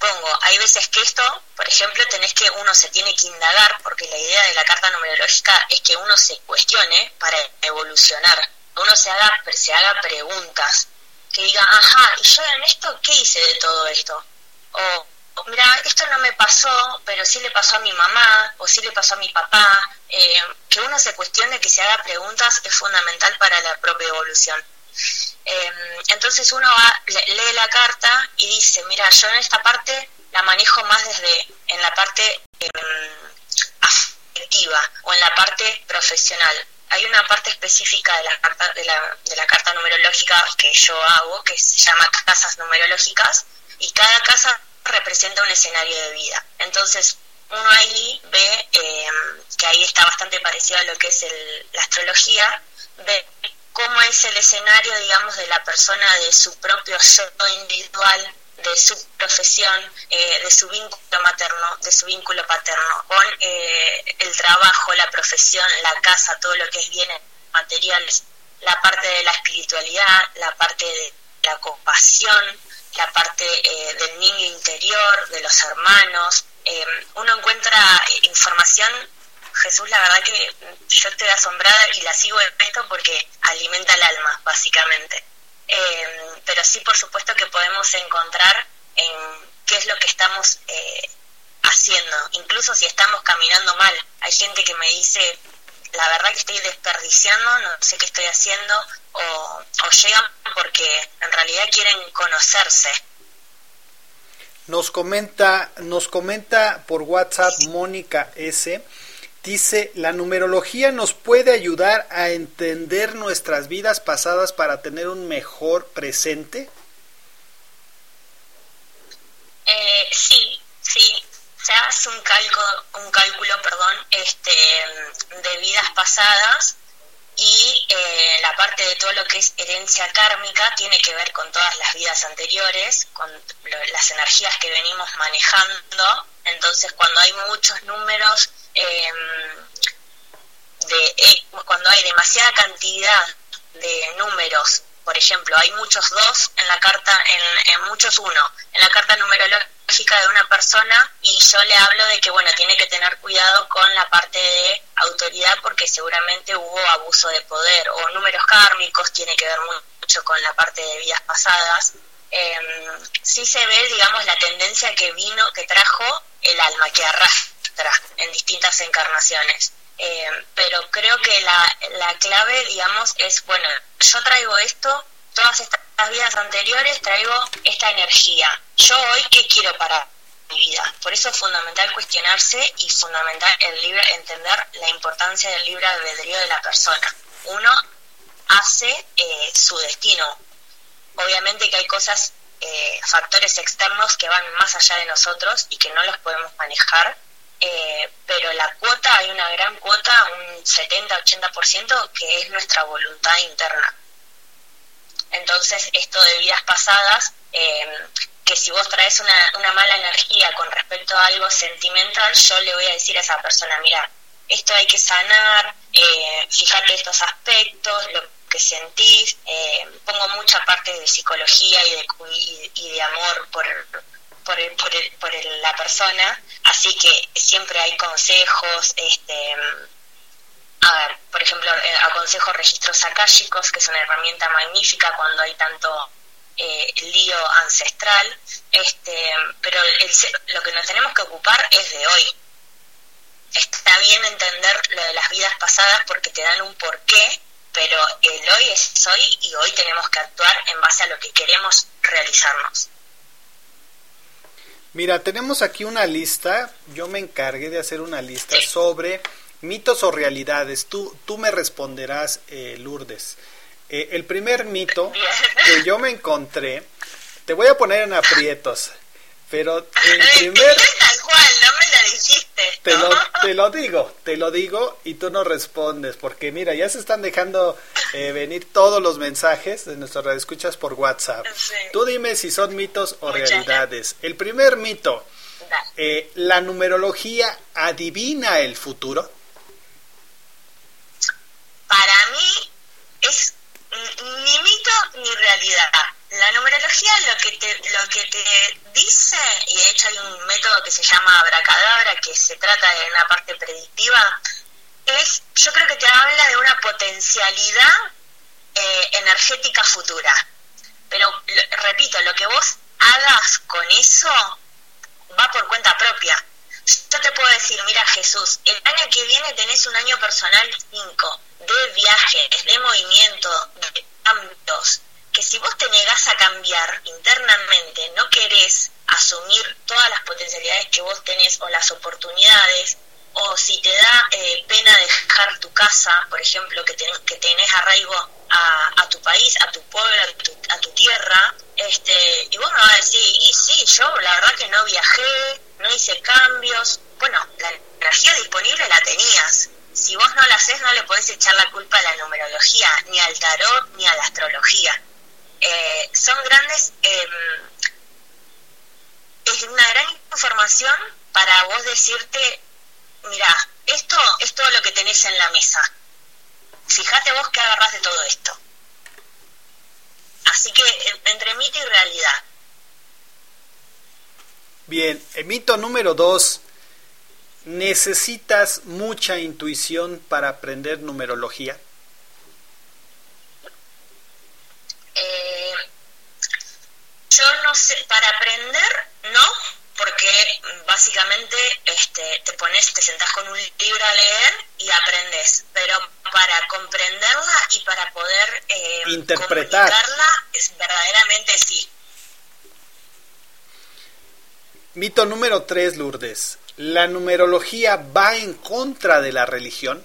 pongo hay veces que esto por ejemplo tenés que uno se tiene que indagar porque la idea de la carta numerológica es que uno se cuestione para evolucionar uno se haga se haga preguntas que diga ajá y yo en esto qué hice de todo esto o mira, esto no me pasó, pero sí le pasó a mi mamá o sí le pasó a mi papá. Eh, que uno se cuestione, que se haga preguntas es fundamental para la propia evolución. Eh, entonces uno va, le- lee la carta y dice, mira, yo en esta parte la manejo más desde, en la parte em, afectiva o en la parte profesional. Hay una parte específica de la carta, de la, de la carta numerológica que yo hago, que se llama casas numerológicas, y cada casa representa un escenario de vida. Entonces, uno ahí ve eh, que ahí está bastante parecido a lo que es el- la astrología, ve cómo es el escenario, digamos, de la persona, de su propio yo individual, de su profesión, eh, de su vínculo materno, de su vínculo paterno, con eh, el trabajo, la profesión, la casa, todo lo que es bienes materiales, la parte de la espiritualidad, la parte de la compasión, la parte eh, del niño interior, de los hermanos. Eh, uno encuentra información, Jesús, la verdad que yo estoy asombrada y la sigo en esto porque alimenta el alma, básicamente. Eh, pero sí, por supuesto que podemos encontrar en qué es lo que estamos eh, haciendo, incluso si estamos caminando mal. Hay gente que me dice, la verdad que estoy desperdiciando, no sé qué estoy haciendo, o, o llegan porque en realidad quieren conocerse. Nos comenta, nos comenta por WhatsApp Mónica S. Dice, la numerología nos puede ayudar a entender nuestras vidas pasadas para tener un mejor presente. Eh, sí, sí, se hace un cálculo, un cálculo, perdón, este, de vidas pasadas y eh, la parte de todo lo que es herencia kármica tiene que ver con todas las vidas anteriores, con lo- las energías que venimos manejando. Entonces, cuando hay muchos números, em, de, eh, cuando hay demasiada cantidad de números, por ejemplo, hay muchos dos en la carta, en, en muchos uno, en la carta numerológica de una persona y yo le hablo de que, bueno, tiene que tener cuidado con la parte de autoridad porque seguramente hubo abuso de poder o números kármicos, tiene que ver mucho con la parte de vidas pasadas. Eh, sí se ve, digamos, la tendencia que vino, que trajo el alma, que arrastra en distintas encarnaciones. Eh, pero creo que la, la clave, digamos, es, bueno, yo traigo esto, todas estas vidas anteriores traigo esta energía. Yo hoy, ¿qué quiero para mi vida? Por eso es fundamental cuestionarse y fundamental el libre, entender la importancia del libre albedrío de la persona. Uno hace eh, su destino. Obviamente que hay cosas, eh, factores externos que van más allá de nosotros y que no los podemos manejar, eh, pero la cuota, hay una gran cuota, un 70-80%, que es nuestra voluntad interna. Entonces, esto de vidas pasadas, eh, que si vos traes una, una mala energía con respecto a algo sentimental, yo le voy a decir a esa persona, mira, esto hay que sanar, eh, fíjate estos aspectos, lo que sentís, eh, pongo mucha parte de psicología y de, y, y de amor por, por, el- por, el- por el- la persona, así que siempre hay consejos, este, por ejemplo, eh, aconsejo registros akáshicos, que es una herramienta magnífica cuando hay tanto eh, lío ancestral, este, pero el lo que nos tenemos que ocupar es de hoy. Está bien entender lo de las vidas pasadas porque te dan un porqué, pero el hoy es hoy y hoy tenemos que actuar en base a lo que queremos realizarnos. Mira, tenemos aquí una lista, yo me encargué de hacer una lista sobre mitos o realidades. Tú, tú me responderás, eh, Lourdes. Eh, el primer mito que yo me encontré, te voy a poner en aprietos, pero el primer... Tal cual, no me Te lo, te lo digo, te lo digo y tú no respondes, porque mira, ya se están dejando eh, venir todos los mensajes de nuestras escuchas por WhatsApp. Tú dime si son mitos o realidades. El primer mito, eh, ¿la numerología adivina el futuro? Para mí es ni mito ni realidad. La numerología lo que te, lo que te dice, y de hecho hay un método que se llama abracadabra, que se trata de una parte predictiva, es, yo creo que te habla de una potencialidad eh, energética futura. Pero, repito, lo que vos hagas con eso va por cuenta propia. Yo te puedo decir, mira Jesús, el año que viene tenés un año personal 5 de viajes, de movimiento, de cambios, que si vos te negás a cambiar internamente, no querés asumir todas las potencialidades que vos tenés o las oportunidades, o si te da eh, pena dejar tu casa, por ejemplo, que, ten- que tenés arraigo a, a tu país, a tu pueblo, a tu, a tu tierra, este, y vos me vas a decir, y sí, yo la verdad que no viajé, no hice cambios, bueno, la energía disponible la tenías. Si vos no la haces, no le podés echar la culpa a la numerología, ni al tarot, ni a la astrología. Eh, son grandes, eh, es una gran información para vos decirte, mira, esto es todo lo que tenés en la mesa. Fíjate vos qué agarrás de todo esto. Así que en- entre mito y realidad. Bien, el mito número dos. ¿Necesitas mucha intuición para aprender numerología? Eh, yo no sé, para aprender, no, porque básicamente este, te pones, te sentás con un libro a leer y aprendes, pero para comprenderla y para poder eh, Interpretar. comunicarla, es verdaderamente sí. Mito número 3, Lourdes. ¿La numerología va en contra de la religión?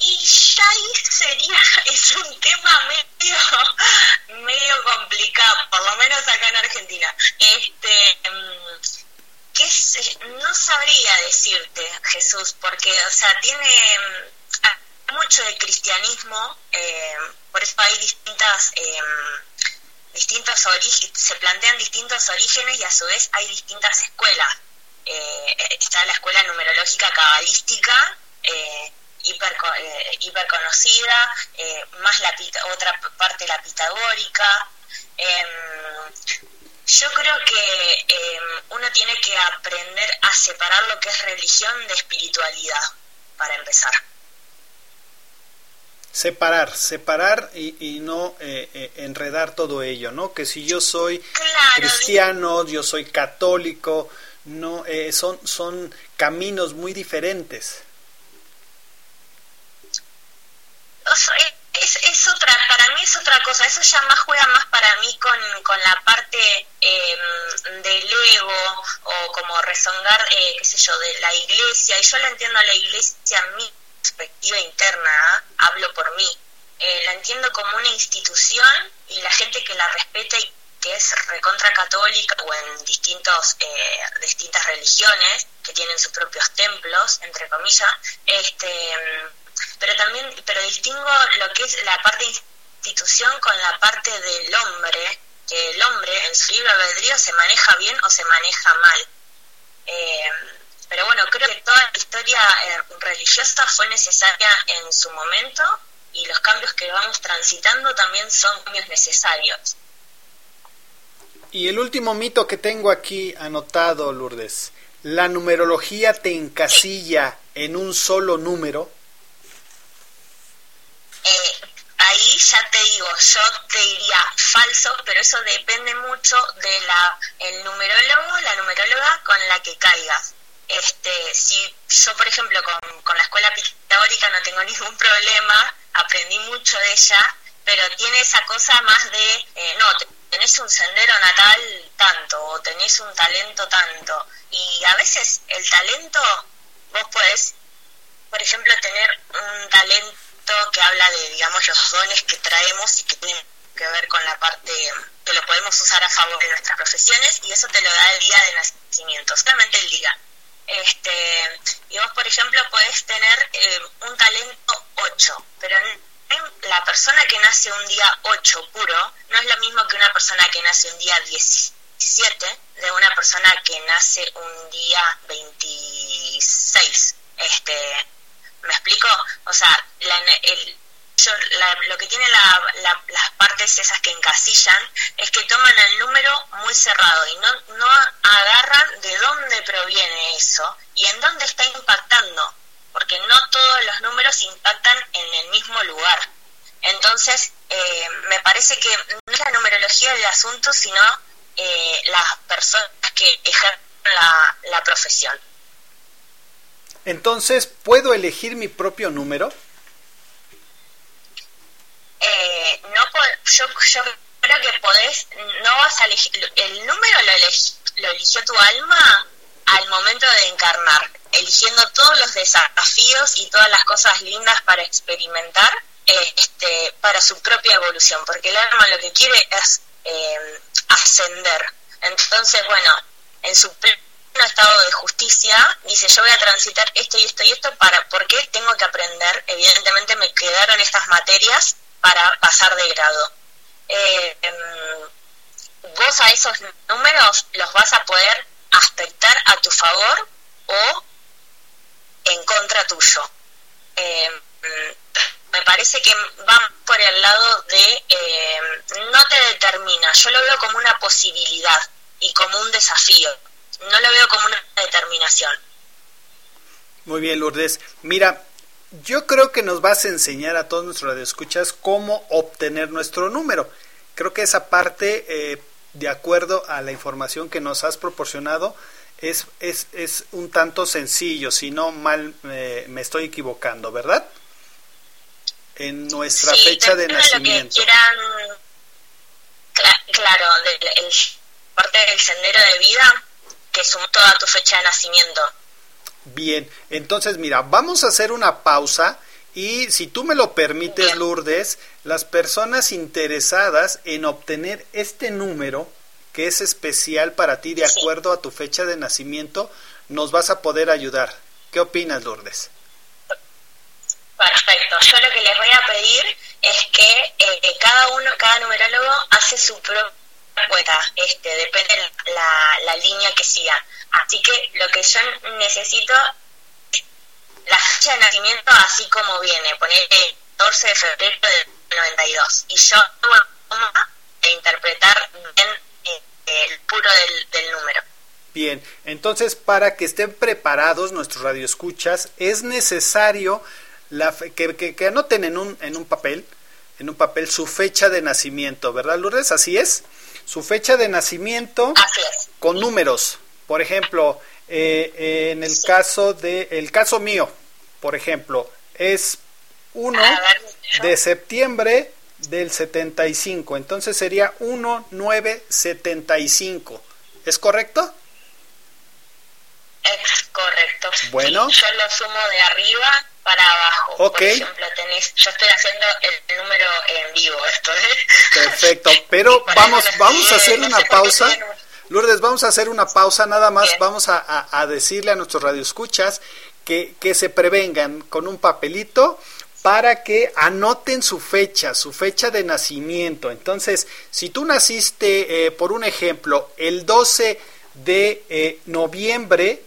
Y ahí sería, es un tema medio, medio complicado, por lo menos acá en Argentina. Este, mm, que es- no sabría decirte, Jesús, porque, o sea, tiene hay mucho de cristianismo, eh, por eso hay distintas, eh, distintos orígenes, se plantean distintos orígenes y a su vez hay distintas escuelas. Eh, está la escuela numerológica cabalística, eh, hiper, eh, hiper conocida, eh, más la pita- otra parte la pitagórica. Em, yo creo que em, uno tiene que aprender a separar lo que es religión de espiritualidad, para empezar. Separar, separar y, y no eh, eh, enredar todo ello, ¿no? Que si yo soy Claro, cristiano, yo soy católico, no, eh, son, son caminos muy diferentes. Es, es otra, para mí es otra cosa, eso ya más juega más para mí con, con la parte eh, del ego o como rezongar, eh, qué sé yo, de la iglesia, y yo la entiendo a la iglesia en mi perspectiva interna, ¿ah? hablo por mí, Eh, la entiendo como una institución y la gente que la respeta y que es recontra católica o en distintos eh, distintas religiones que tienen sus propios templos entre comillas este pero también pero distingo lo que es la parte institución con la parte del hombre que el hombre en su libre albedrío se maneja bien o se maneja mal Eh, pero bueno creo que toda la historia eh, religiosa fue necesaria en su momento y los cambios que vamos transitando también son cambios necesarios Y el último mito que tengo aquí anotado, Lourdes. ¿La numerología te encasilla en un solo número? Eh, ahí ya te digo, yo te diría falso, pero eso depende mucho de la el numerólogo, la numeróloga con la que caigas. Este, si yo, por ejemplo, con, con la escuela pitagórica no tengo ningún problema, aprendí mucho de ella, pero tiene esa cosa más de, eh, no, te tenés un sendero natal tanto o tenés un talento tanto. Y a veces el talento, vos podés, por ejemplo, tener un talento que habla de, digamos, los dones que traemos y que tienen que ver con la parte que lo podemos usar a favor de nuestras profesiones y eso te lo da el día de nacimiento, solamente el día. Este, y vos, por ejemplo, podés tener eh, un talento 8, pero la persona que nace un día 8 puro no es lo mismo que una persona que nace un día 17 de una persona que nace un día 26. Este, ¿Me explico? O sea, la, el, lo que tienen las partes esas que encasillan es que toman el número muy cerrado y no, no agarran de dónde proviene eso y en dónde está impactando, porque no todos los números impactan en el mismo lugar. Entonces, eh, me parece que no es la numerología del asunto, sino eh, las personas que ejercen la, la profesión. Entonces, ¿puedo elegir mi propio número? eh, no yo, yo creo que podés, no vas a elegir, el número lo, lo eligió tu alma al momento de encarnar, eligiendo todos los desafíos y todas las cosas lindas para experimentar este, para su propia evolución, porque el alma lo que quiere es eh, ascender. Entonces, bueno, en su pleno estado de justicia, dice, yo voy a transitar esto y esto y esto para, porque tengo que aprender, evidentemente me quedaron estas materias para pasar de grado. Eh, em, vos a esos números los vas a poder aspectar a tu favor o en contra tuyo. Em, me parece que va por el lado de em, no te determina, yo lo veo como una posibilidad y como un desafío, no lo veo como una determinación. Muy bien, Lourdes. Mira, yo creo que nos vas a enseñar a todos nuestros radioescuchas cómo obtener nuestro número. Creo que esa parte, eh, de acuerdo a la información que nos has proporcionado, es, es, es un tanto sencillo, si no mal me estoy equivocando, ¿verdad? En nuestra fecha de nacimiento. claro, el, parte del sendero de vida que suma toda tu fecha de nacimiento Bien, entonces mira, vamos a hacer una pausa y si tú me lo permites, Lourdes, las personas interesadas en obtener este número que es especial para ti de acuerdo a tu fecha de nacimiento, nos vas a poder ayudar. ¿Qué opinas, Lourdes? Perfecto. Yo lo que les voy a pedir es que eh, cada uno, cada numerólogo hace su propia cuenta, este, depende la, la línea que siga. Así que lo que yo necesito la fecha de nacimiento así como viene, poner el 14 de febrero del 92. Y yo a interpretar bien eh, el puro del, número. Bien, entonces para que estén preparados nuestros radioescuchas, es necesario la que, que, que, anoten en un, en un papel, en un papel su fecha de nacimiento, ¿verdad, Lourdes? Así es. Su fecha de nacimiento con números. Por ejemplo, eh, en el caso de el caso mío, por ejemplo, es 1 de septiembre del 75, entonces sería 1975. ¿Es correcto? Es correcto. Bueno. yo lo sumo de arriba para abajo. Ok. Por ejemplo, tenés, yo estoy haciendo el número en vivo, esto es. Perfecto, pero vamos, vamos a hacer una pausa. Lourdes, vamos a hacer una pausa, nada más vamos a, decirle a nuestros radioescuchas que, que se prevengan con un papelito para que anoten su fecha, su fecha de nacimiento. Entonces, si tú naciste, eh, por un ejemplo, el 12 de eh, noviembre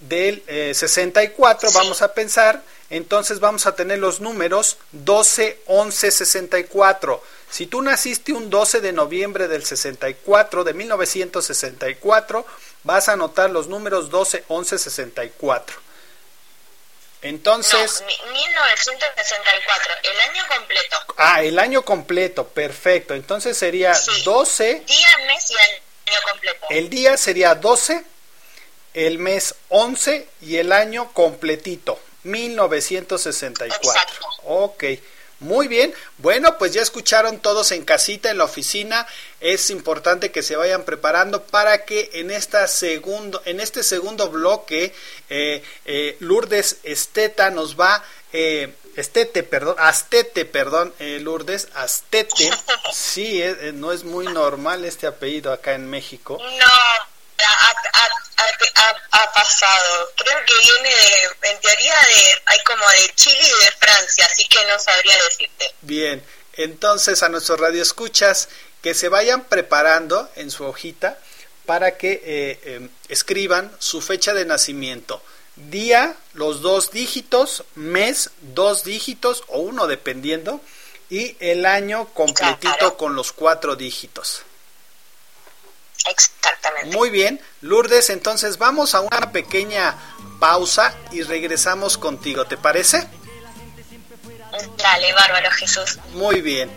del 64, eh, vamos a pensar, entonces vamos a tener los números 12, 11, 64. Si tú naciste un 12 de noviembre del 64, de 1964, vas a anotar los números 12, 11, 64. Entonces... No, 1964, el año completo. Ah, el año completo, perfecto. Entonces sería 12... Día, mes y año completo. El día sería 12, el mes 11 y el año completito, 1964. Ok. Muy bien, bueno, pues ya escucharon todos en casita, en la oficina. Es importante que se vayan preparando para que en, esta segundo, en este segundo bloque eh, eh, Lourdes Esteta nos va... Eh, Estete, perdón, Astete, perdón, eh, Lourdes, Astete. Sí, eh, no es muy normal este apellido acá en México. No, ha, ha, ha, pasado. Creo que viene de, en teoría de, hay como de Chile y de Francia, así que no sabría decirte. Bien, entonces a nuestros radioescuchas que se vayan preparando en su hojita para que eh, eh, escriban su fecha de nacimiento. Día, los dos dígitos, mes, dos dígitos o uno dependiendo, y el año completito claro. con los cuatro dígitos. Exactamente. Muy bien, Lourdes, entonces vamos a una pequeña pausa y regresamos contigo, ¿te parece? Dale, bárbaro Jesús. Muy bien.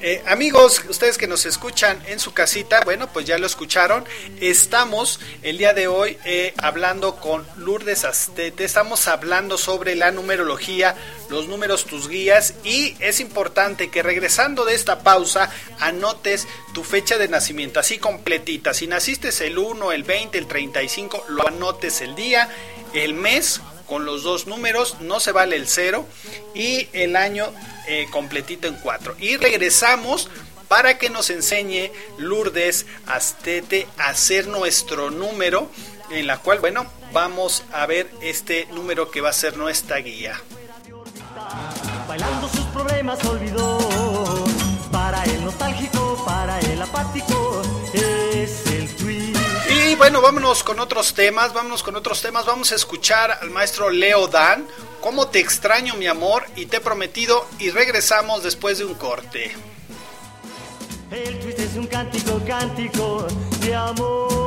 Eh, amigos, ustedes que nos escuchan en su casita, bueno, pues ya lo escucharon. Estamos el día de hoy eh, hablando con Lourdes Astete. Estamos hablando sobre la numerología, los números, tus guías. Y es importante que regresando de esta pausa anotes tu fecha de nacimiento, así completita. Si naciste el 1, el 20, el 35, lo anotes el día, el mes con los dos números, no se vale el cero y el año eh, completito en cuatro. Y regresamos para que nos enseñe Lourdes Astete a hacer nuestro número, en la cual, bueno, vamos a ver este número que va a ser nuestra guía. Bailando sus problemas olvidó, para el nostálgico, para el apático. Bueno, vámonos con otros temas, vámonos con otros temas. Vamos a escuchar al maestro Leo Dan, cómo te extraño mi amor y te he prometido y regresamos después de un corte. El twist es un cántico, cántico de amor.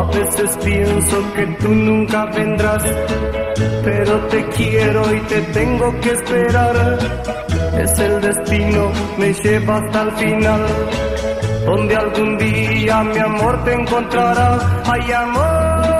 A veces pienso que tú nunca vendrás, pero te quiero y te tengo que esperar. Es el destino, me lleva hasta el final, donde algún día mi amor te encontrará. Ay, amor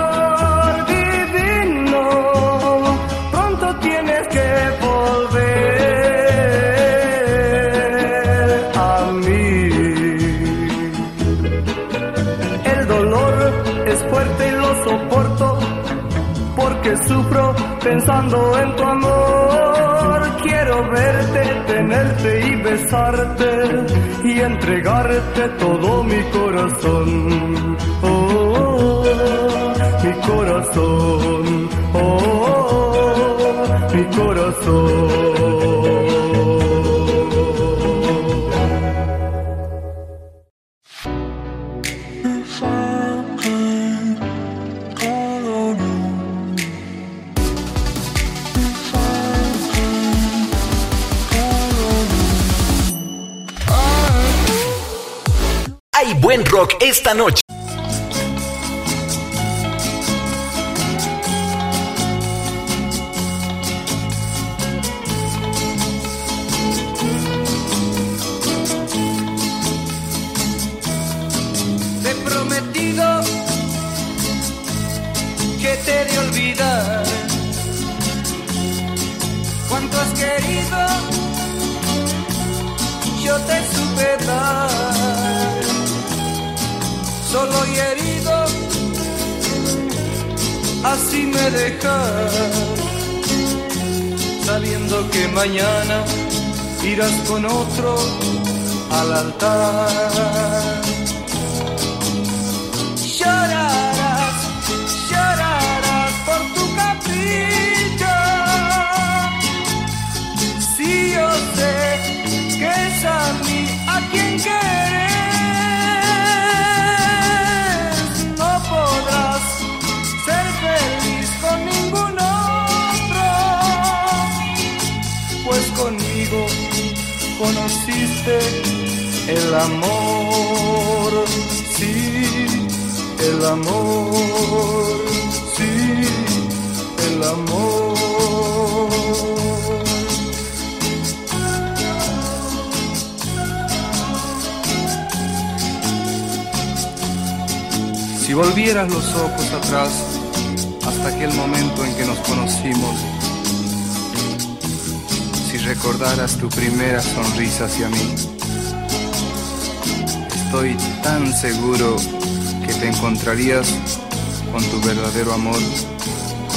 sufro pensando en tu amor. Quiero verte, tenerte y besarte y entregarte todo mi corazón. Oh, oh, oh, mi corazón. Oh, oh, mi corazón. Esta noche.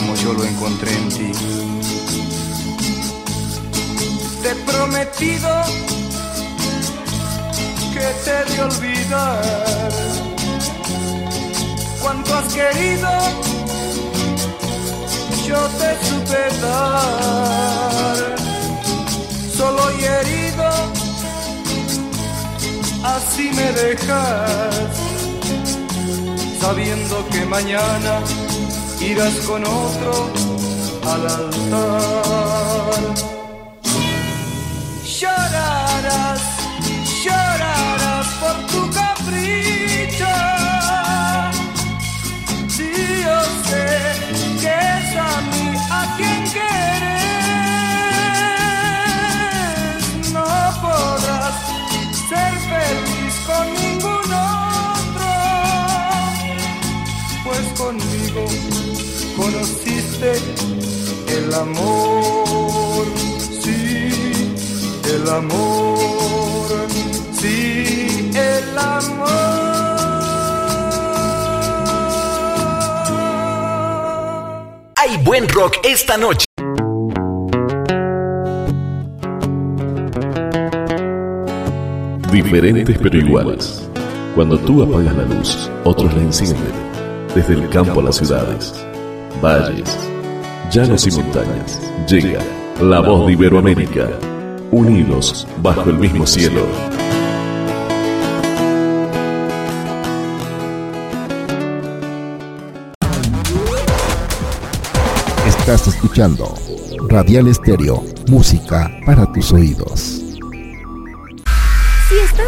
Como yo lo encontré en ti. Te he prometido que te de olvidar. Cuánto has querido, yo te supe dar. Solo y herido, así me dejas. Sabiendo que mañana irás con otro al altar. El amor, sí, el amor, sí, el amor. Hay buen rock esta noche. Diferentes pero iguales. Cuando tú apagas la luz, otros la encienden. Desde el campo a las ciudades, valles, llanos y montañas, llega la voz de Iberoamérica. Unidos bajo el mismo cielo. Estás escuchando Radial Estéreo, música para tus oídos.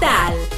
Digital.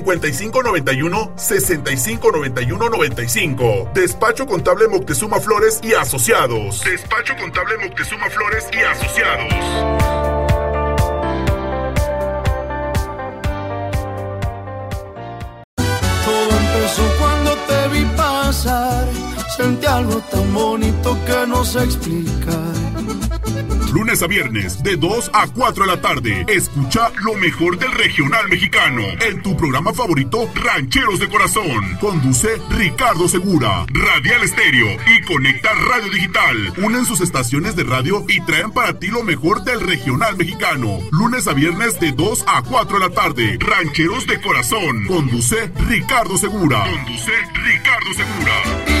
5591 6591 95. Despacho Contable Moctezuma Flores y Asociados. Despacho Contable Moctezuma Flores y Asociados. Todo empezó cuando te vi pasar. Sentí algo tan bonito que no sé explicar. Lunes a viernes, de 2 a 4 de la tarde. Escucha lo mejor del regional mexicano en tu programa favorito, Rancheros de Corazón. Conduce Ricardo Segura, Radial Estéreo y Conecta Radio Digital. Unen sus estaciones de radio y traen para ti lo mejor del regional mexicano. Lunes a viernes, de 2 a 4 de la tarde. Rancheros de Corazón. Conduce Ricardo Segura. Conduce Ricardo Segura.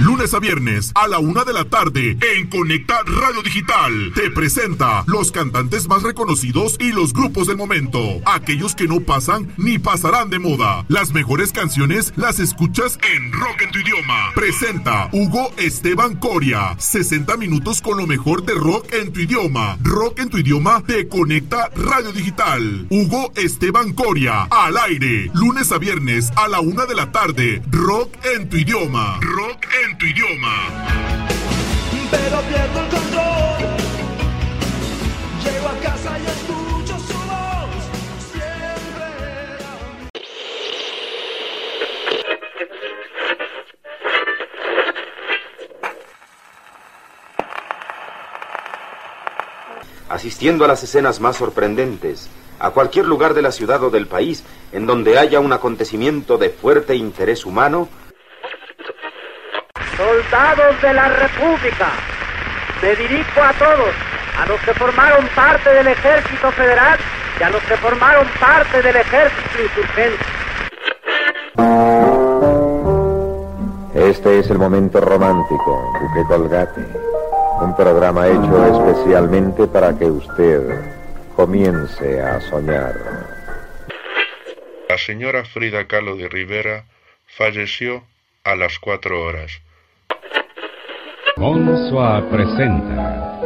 Lunes a viernes a la una de la tarde en Conecta Radio Digital. Te presenta los cantantes más reconocidos y los grupos del momento. Aquellos que no pasan ni pasarán de moda. Las mejores canciones las escuchas en Rock en tu idioma. Presenta Hugo Esteban Coria. 60 minutos con lo mejor de rock en tu idioma. Rock en tu idioma te conecta Radio Digital. Hugo Esteban Coria. Al aire. Lunes a viernes a la una de la tarde. Rock en tu idioma. Rock en tu idioma. Pero pierdo el control. Llego a casa y escucho su voz. Siempre. asistiendo a las escenas más sorprendentes, a cualquier lugar de la ciudad o del país en donde haya un acontecimiento de fuerte interés humano, Soldados de la República, me dirijo a todos, a los que formaron parte del Ejército Federal y a los que formaron parte del Ejército Insurgente. Este es el momento romántico, Duque Colgate. Un programa hecho especialmente para que usted comience a soñar. La señora Frida Kahlo de Rivera falleció a las cuatro horas. Monsoa presenta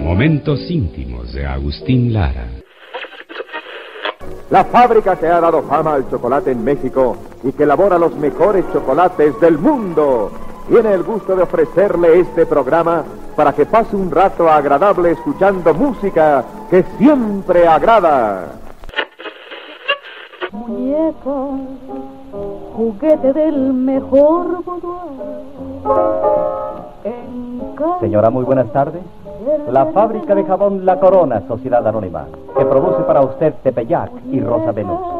Momentos íntimos de Agustín Lara. La fábrica que ha dado fama al chocolate en México y que elabora los mejores chocolates del mundo tiene el gusto de ofrecerle este programa para que pase un rato agradable escuchando música que siempre agrada. Muñeca, juguete del mejor boudoir. Señora, muy buenas tardes. La fábrica de jabón La Corona, Sociedad Anónima, que produce para usted Tepeyac y Rosa Venus.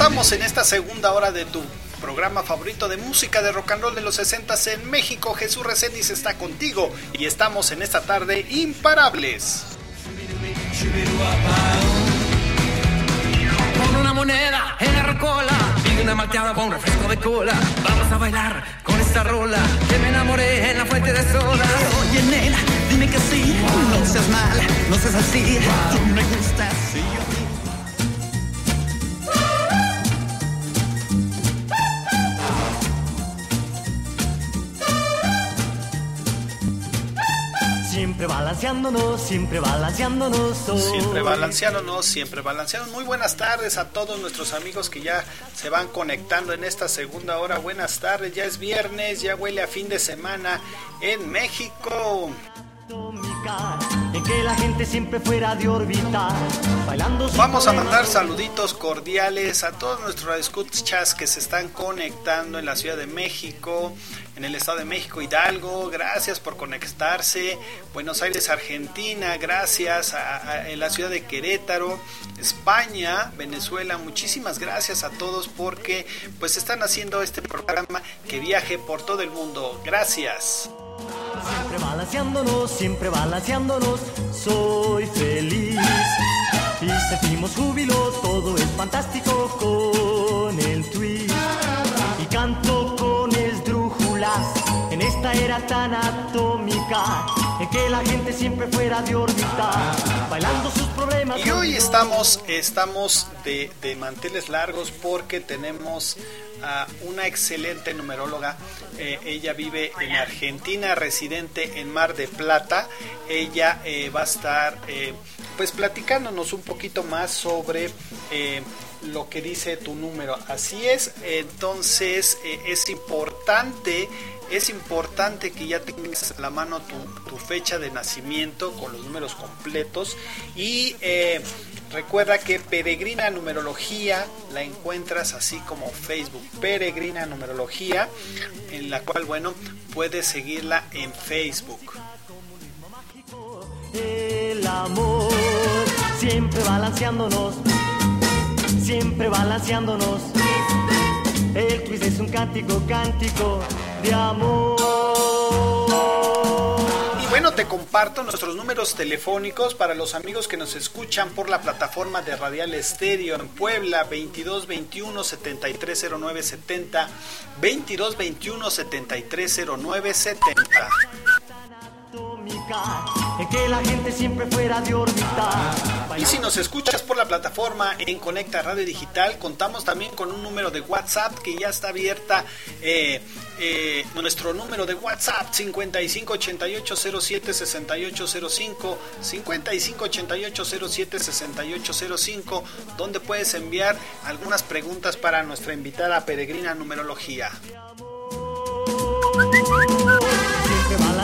Estamos en esta segunda hora de tu programa favorito de música de rock and roll de los 60 en México. Jesús Reséndiz está contigo y estamos en esta tarde imparables. Con una moneda en la rocola y una malteada con refresco de cola. Vamos a bailar con esta rola que me enamoré en la fuente de soda. Oye, nena, dime que sí. No seas mala, no seas así. Tú me gustas y Siempre balanceándonos, siempre balanceándonos. Siempre balanceándonos, siempre balanceándonos. Muy buenas tardes a todos nuestros amigos que ya se van conectando en esta segunda hora. Buenas tardes, ya es viernes, ya huele a fin de semana en México. En que la gente siempre fuera de órbita, bailando sus Vamos a mandar saluditos cordiales a todos nuestros escuchas que se están conectando en la Ciudad de México, en el Estado de México, Hidalgo. Gracias por conectarse. Buenos Aires, Argentina. Gracias a, a- en la ciudad de Querétaro, España, Venezuela. Muchísimas gracias a todos porque pues están haciendo este programa que viaje por todo el mundo. Gracias. Siempre balanceándonos, siempre balanceándonos, soy feliz. Y sentimos júbilo, todo es fantástico con el twist. Y canto con esdrújulas en esta era tan atómica, que la gente siempre fuera de órbita, bailando sus problemas. Y hoy estamos, estamos de, de manteles largos porque tenemos a una excelente numeróloga. Eh, ella vive en Argentina, residente en Mar de Plata. Ella eh, va a estar eh, pues platicándonos un poquito más sobre lo que dice tu número. Así es, entonces es importante es importante que ya tengas a la mano tu, tu fecha de nacimiento con los números completos y eh, recuerda que Peregrina Numerología la encuentras así como Facebook Peregrina Numerología en la cual bueno puedes seguirla en Facebook. El amor, siempre balanceándonos, siempre balanceándonos. El twist es un cántico, cántico de amor. Y bueno, te comparto nuestros números telefónicos para los amigos que nos escuchan por la plataforma de Radial Estéreo en Puebla, 2221 730970, 2221 730970. En que la gente siempre fuera de órbita. Y si nos escuchas por la plataforma en Conecta Radio Digital, contamos también con un número de WhatsApp que ya está abierta. eh, eh, nuestro número de WhatsApp 5588076805 5588076805 donde puedes enviar algunas preguntas para nuestra invitada peregrina numerología.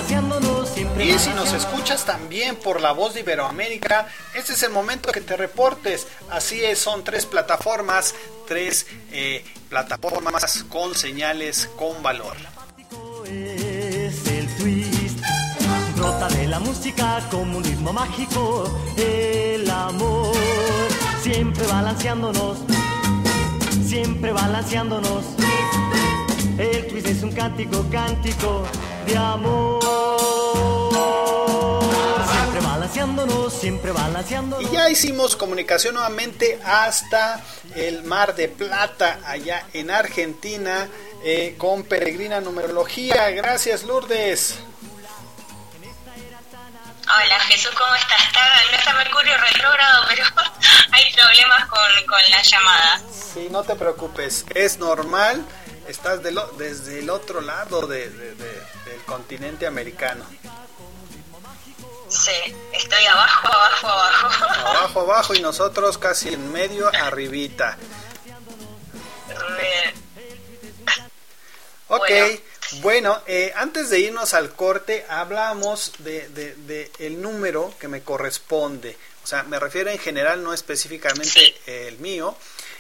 Siempre siempre Y si nos escuchas también por la voz de Iberoamérica, este es el momento que te reportes. Así es, son tres plataformas, tres eh, plataformas con señales con valor. es el twist. Brota de la música como un ritmo mágico. El amor, siempre balanceándonos, siempre balanceándonos. El twist es un cántico, cántico de amor. Balanceándonos, siempre balanceándonos. Y ya hicimos comunicación nuevamente hasta el Mar de Plata, allá en Argentina, eh, con Peregrina Numerología. Gracias, Lourdes. Hola Jesús, ¿cómo estás? Está, no está Mercurio retrógrado, pero hay problemas con, con la llamada. Sí, no te preocupes, es normal. Estás del o- desde el otro lado de- de- de- del continente americano. Sí, estoy abajo, abajo, abajo. Abajo, abajo y nosotros casi en medio, arribita. Ok, bueno, eh, antes de irnos al corte, hablamos de, de- de el número que me corresponde. O sea, me refiero en general, no específicamente el mío.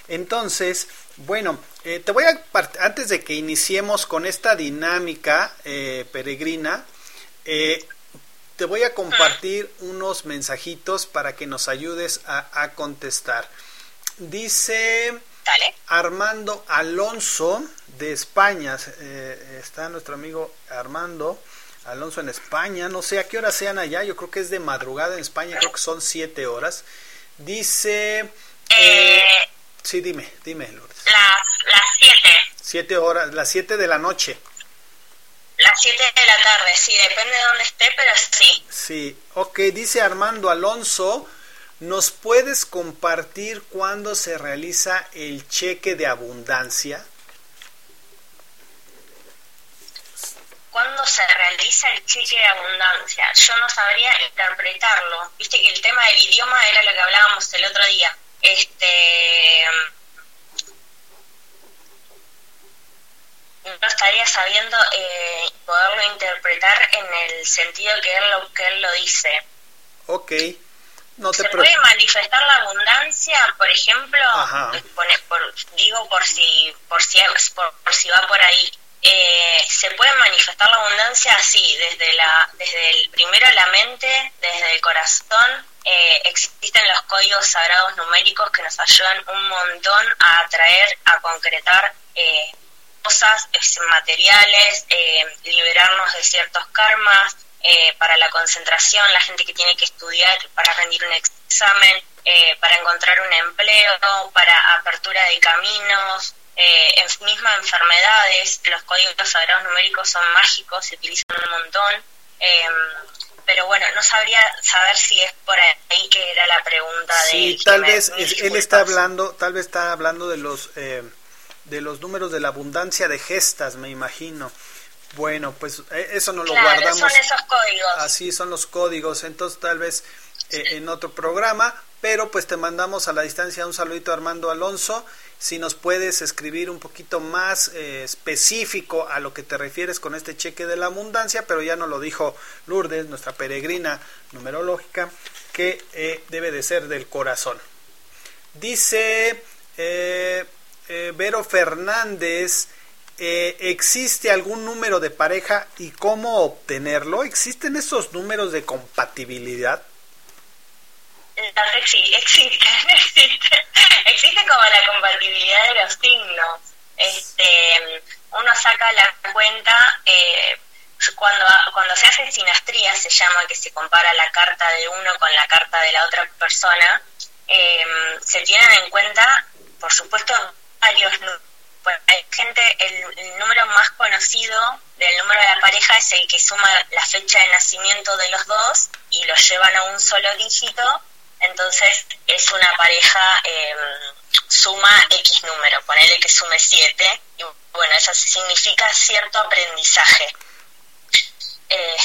Entonces, bueno, eh, te voy a, antes de que iniciemos con esta dinámica eh, peregrina, eh, te voy a compartir unos mensajitos para que nos ayudes a, a contestar. Dice Armando Alonso de España. eh, está nuestro amigo Armando Alonso en España. No sé a qué hora sean allá. Yo creo que es de madrugada en España. Creo que son siete horas. Dice. eh, Sí, dime, dime, Lourdes. Las, las 7. Siete horas, las 7 de la noche. Las 7 de la tarde, sí, depende de dónde esté, pero sí. Sí, ok, dice Armando Alonso, ¿nos puedes compartir cuándo se realiza el cheque de abundancia? ¿Cuándo se realiza el cheque de abundancia? Yo no sabría interpretarlo. Viste que el tema del idioma era lo que hablábamos el otro día. Este. No estaría sabiendo eh, poderlo interpretar en el sentido que él lo, que él lo dice. Ok, no te ¿Se puede manifestar la abundancia, por ejemplo? Ajá. Pone- por- digo por si, por si, por, por si va por ahí. Eh, se puede manifestar la abundancia así, desde la, desde el primero la mente, desde el corazón. Eh, existen los códigos sagrados numéricos que nos ayudan un montón a atraer, a concretar eh, cosas materiales, eh, liberarnos de ciertos karmas, eh, para la concentración, la gente que tiene que estudiar para rendir un examen, eh, para encontrar un empleo, para apertura de caminos, eh, en mismas enfermedades, los códigos sagrados numéricos son mágicos, se utilizan un montón, eh, pero bueno, no sabría saber si es por ahí que era la pregunta de Sí, que tal vez él está hablando, tal vez está hablando de los eh, de los números de la abundancia de gestas, me imagino. Bueno, pues eh, eso no lo Claro, guardamos. son esos códigos. Así son los códigos, entonces tal vez eh, en otro programa, pero pues te mandamos a la distancia un saludito a Armando Alonso. Si nos puedes escribir un poquito más eh, específico a lo que te refieres con este cheque de la abundancia, pero ya nos lo dijo Lourdes, nuestra peregrina numerológica, que eh, debe de ser del corazón. Dice eh, eh, Vero Fernández, eh, ¿existe algún número de pareja y cómo obtenerlo? ¿Existen esos números de compatibilidad? Los exi- existen, existe, existe como la compatibilidad de los signos. Este, uno saca la cuenta eh, cuando cuando se hace sinastría se llama que se compara la carta de uno con la carta de la otra persona. eh, se tienen en cuenta, por supuesto, varios números. Hay gente, el, número más conocido del número de la pareja es el que suma la fecha de nacimiento de los dos y los llevan a un solo dígito entonces es una pareja eh, suma X número, ponele que sume 7, y bueno, eso significa cierto aprendizaje. Eh,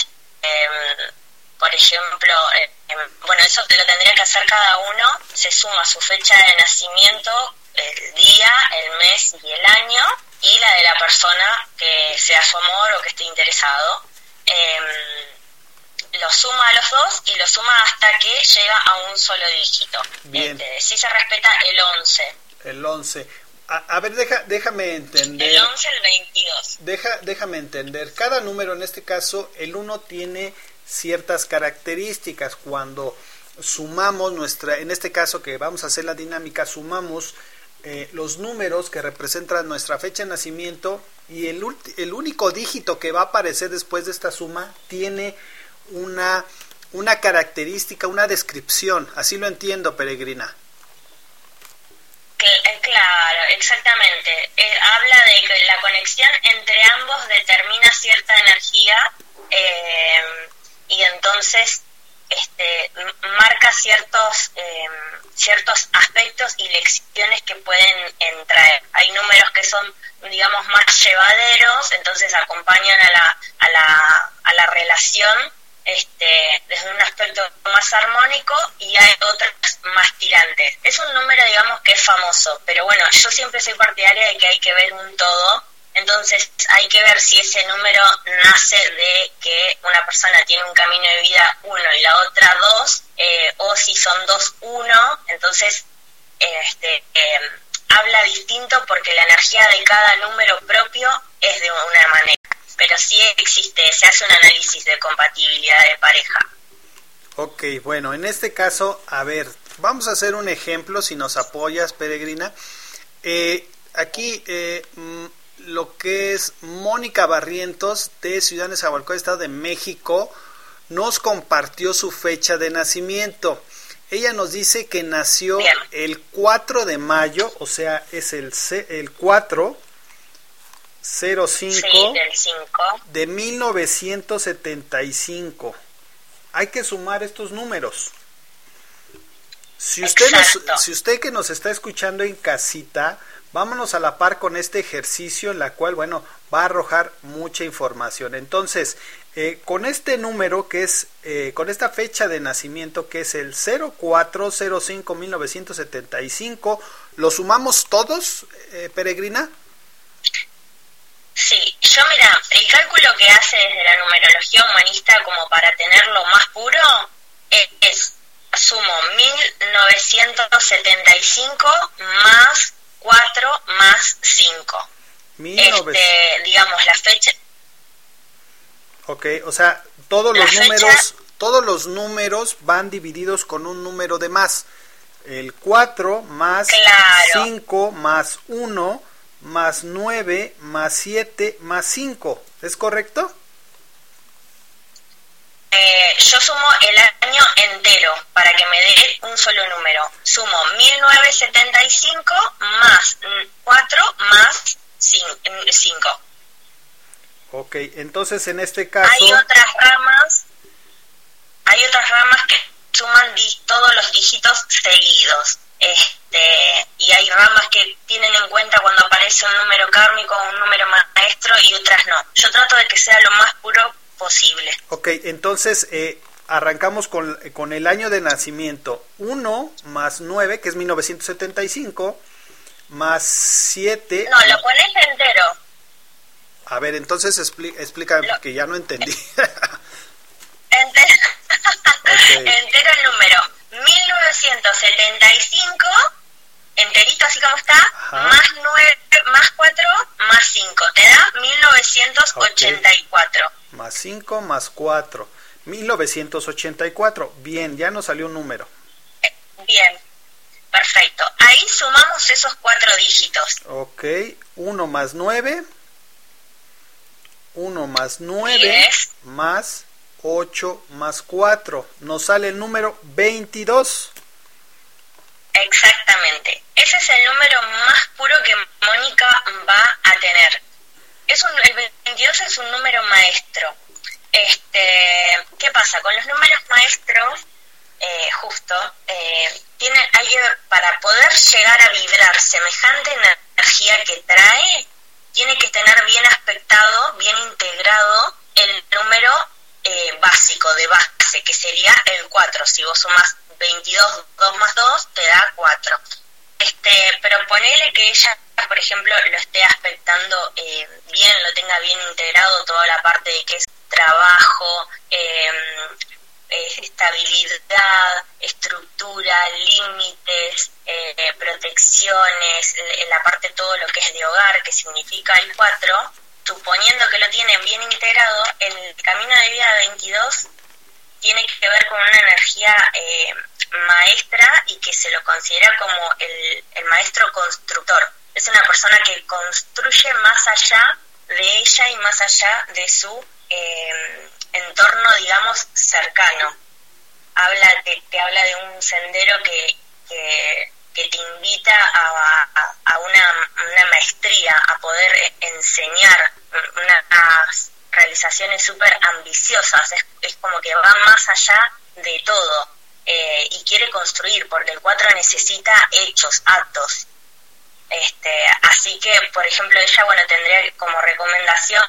em, por ejemplo, eh, em, bueno, eso lo tendría que hacer cada uno, se suma su fecha de nacimiento, el día, el mes y el año, y la de la persona que sea su amor o que esté interesado. Em, lo suma a los dos y lo suma hasta que llega a un solo dígito. Bien. Este, si se respeta el 11, El 11. A, a ver, deja, déjame entender. el 11, el 22. Deja, déjame entender. Cada número, en este caso, el 1 tiene ciertas características. Cuando sumamos nuestra, en este caso que vamos a hacer la dinámica, sumamos eh, los números que representan nuestra fecha de nacimiento y el, el único dígito que va a aparecer después de esta suma tiene una, una característica, una descripción. Así lo entiendo, peregrina. Eh, Claro, exactamente. Eh, habla de que la conexión entre ambos determina cierta energía eh, y entonces este, marca ciertos eh, ciertos aspectos y lecciones que pueden entrar. Hay números que son, digamos, más llevaderos, entonces acompañan a la, a la, a la relación este, desde un aspecto más armónico y hay otros más tirantes. Es un número, digamos, que es famoso, pero bueno, yo siempre soy partidaria de que hay que ver un todo, entonces hay que ver si ese número nace de que una persona tiene un camino de vida uno y la otra dos, eh, o si son dos uno, entonces este, eh, habla distinto porque la energía de cada número propio es de una manera pero sí existe, se hace un análisis de compatibilidad de pareja. Ok, bueno, en este caso, a ver, vamos a hacer un ejemplo, si nos apoyas, peregrina. Eh, aquí, eh, mm, lo que es Mónica Barrientos de Ciudad de Zahualcóyotl, Estado de México, nos compartió su fecha de nacimiento. Ella nos dice que nació el 4 de mayo, o sea, es el, C- el 4 05 Sí, del 5. de 1975. Hay que sumar estos números. Si usted, nos- si usted que nos está escuchando en casita, vámonos a la par con este ejercicio en la cual, bueno, va a arrojar mucha información. Entonces, eh, con este número que es, eh, con esta fecha de nacimiento que es el 0405-1975, ¿lo sumamos todos, eh, Peregrina? Sí, yo mira, el cálculo que hace desde la numerología humanista como para tenerlo más puro es, sumo 1975 más 4 más 5. 1900. Este, digamos, la fecha, Ok, o sea, todos La los fecha- números, todos los números van divididos con un número de más. El 4 más Claro. 5 más 1 más 9 más 7 más 5. ¿Es correcto? eh, yo sumo el año entero para que me dé un solo número. Sumo 1975 más 4 más 5. Ok, entonces en este caso... Hay otras ramas, hay otras ramas que suman todos los dígitos seguidos. Este, y hay ramas que tienen en cuenta cuando aparece un número kármico o un número maestro y otras no. Yo trato de que sea lo más puro posible. Ok, entonces eh, arrancamos con, con el año de nacimiento. 1 más 9, que es 1975, más 7... No, lo pones entero. A ver, entonces explí- explícame, porque ya no entendí. Entero, entero el número. 1975, enterito así como está, más 9, más 4, más 5. Te da 1984. más 5 más 4. 1984. Bien, ya nos salió un número. Bien, perfecto. Ahí sumamos esos cuatro dígitos. Ok, 1 más 9. 1 más 9 Diez. más 8 más 4. Nos sale el número 22. Exactamente. Ese es el número más puro que Mónica va a tener. Es un, el 22 es un número maestro. Este, ¿Qué pasa? Con los números maestros, eh, justo, eh, tiene, que, para poder llegar a vibrar semejante energía que trae, tiene que tener bien aspectado, bien integrado el número eh, básico de base, que sería el 4. Si vos sumas 22, 2 más 2, te da 4. Este, pero ponele que ella, por ejemplo, lo esté aspectando eh, bien, lo tenga bien integrado, toda la parte de que es trabajo, eh, estabilidad, estructura, límites, eh, protecciones, en la parte todo lo que es de hogar, que significa el 4, suponiendo que lo tienen bien integrado, el camino de vida 22 tiene que ver con una energía eh, maestra y que se lo considera como el, el maestro constructor. Es una persona que construye más allá de ella y más allá de su eh, entorno, digamos, cercano. Habla, te, te habla de un sendero que, que, que te invita a, a, una, una maestría, a poder enseñar unas realizaciones súper ambiciosas. Es, es como que va más allá de todo eh, y quiere construir, porque el 4 necesita hechos, actos. Este, así que, por ejemplo, ella, bueno, tendría como recomendación,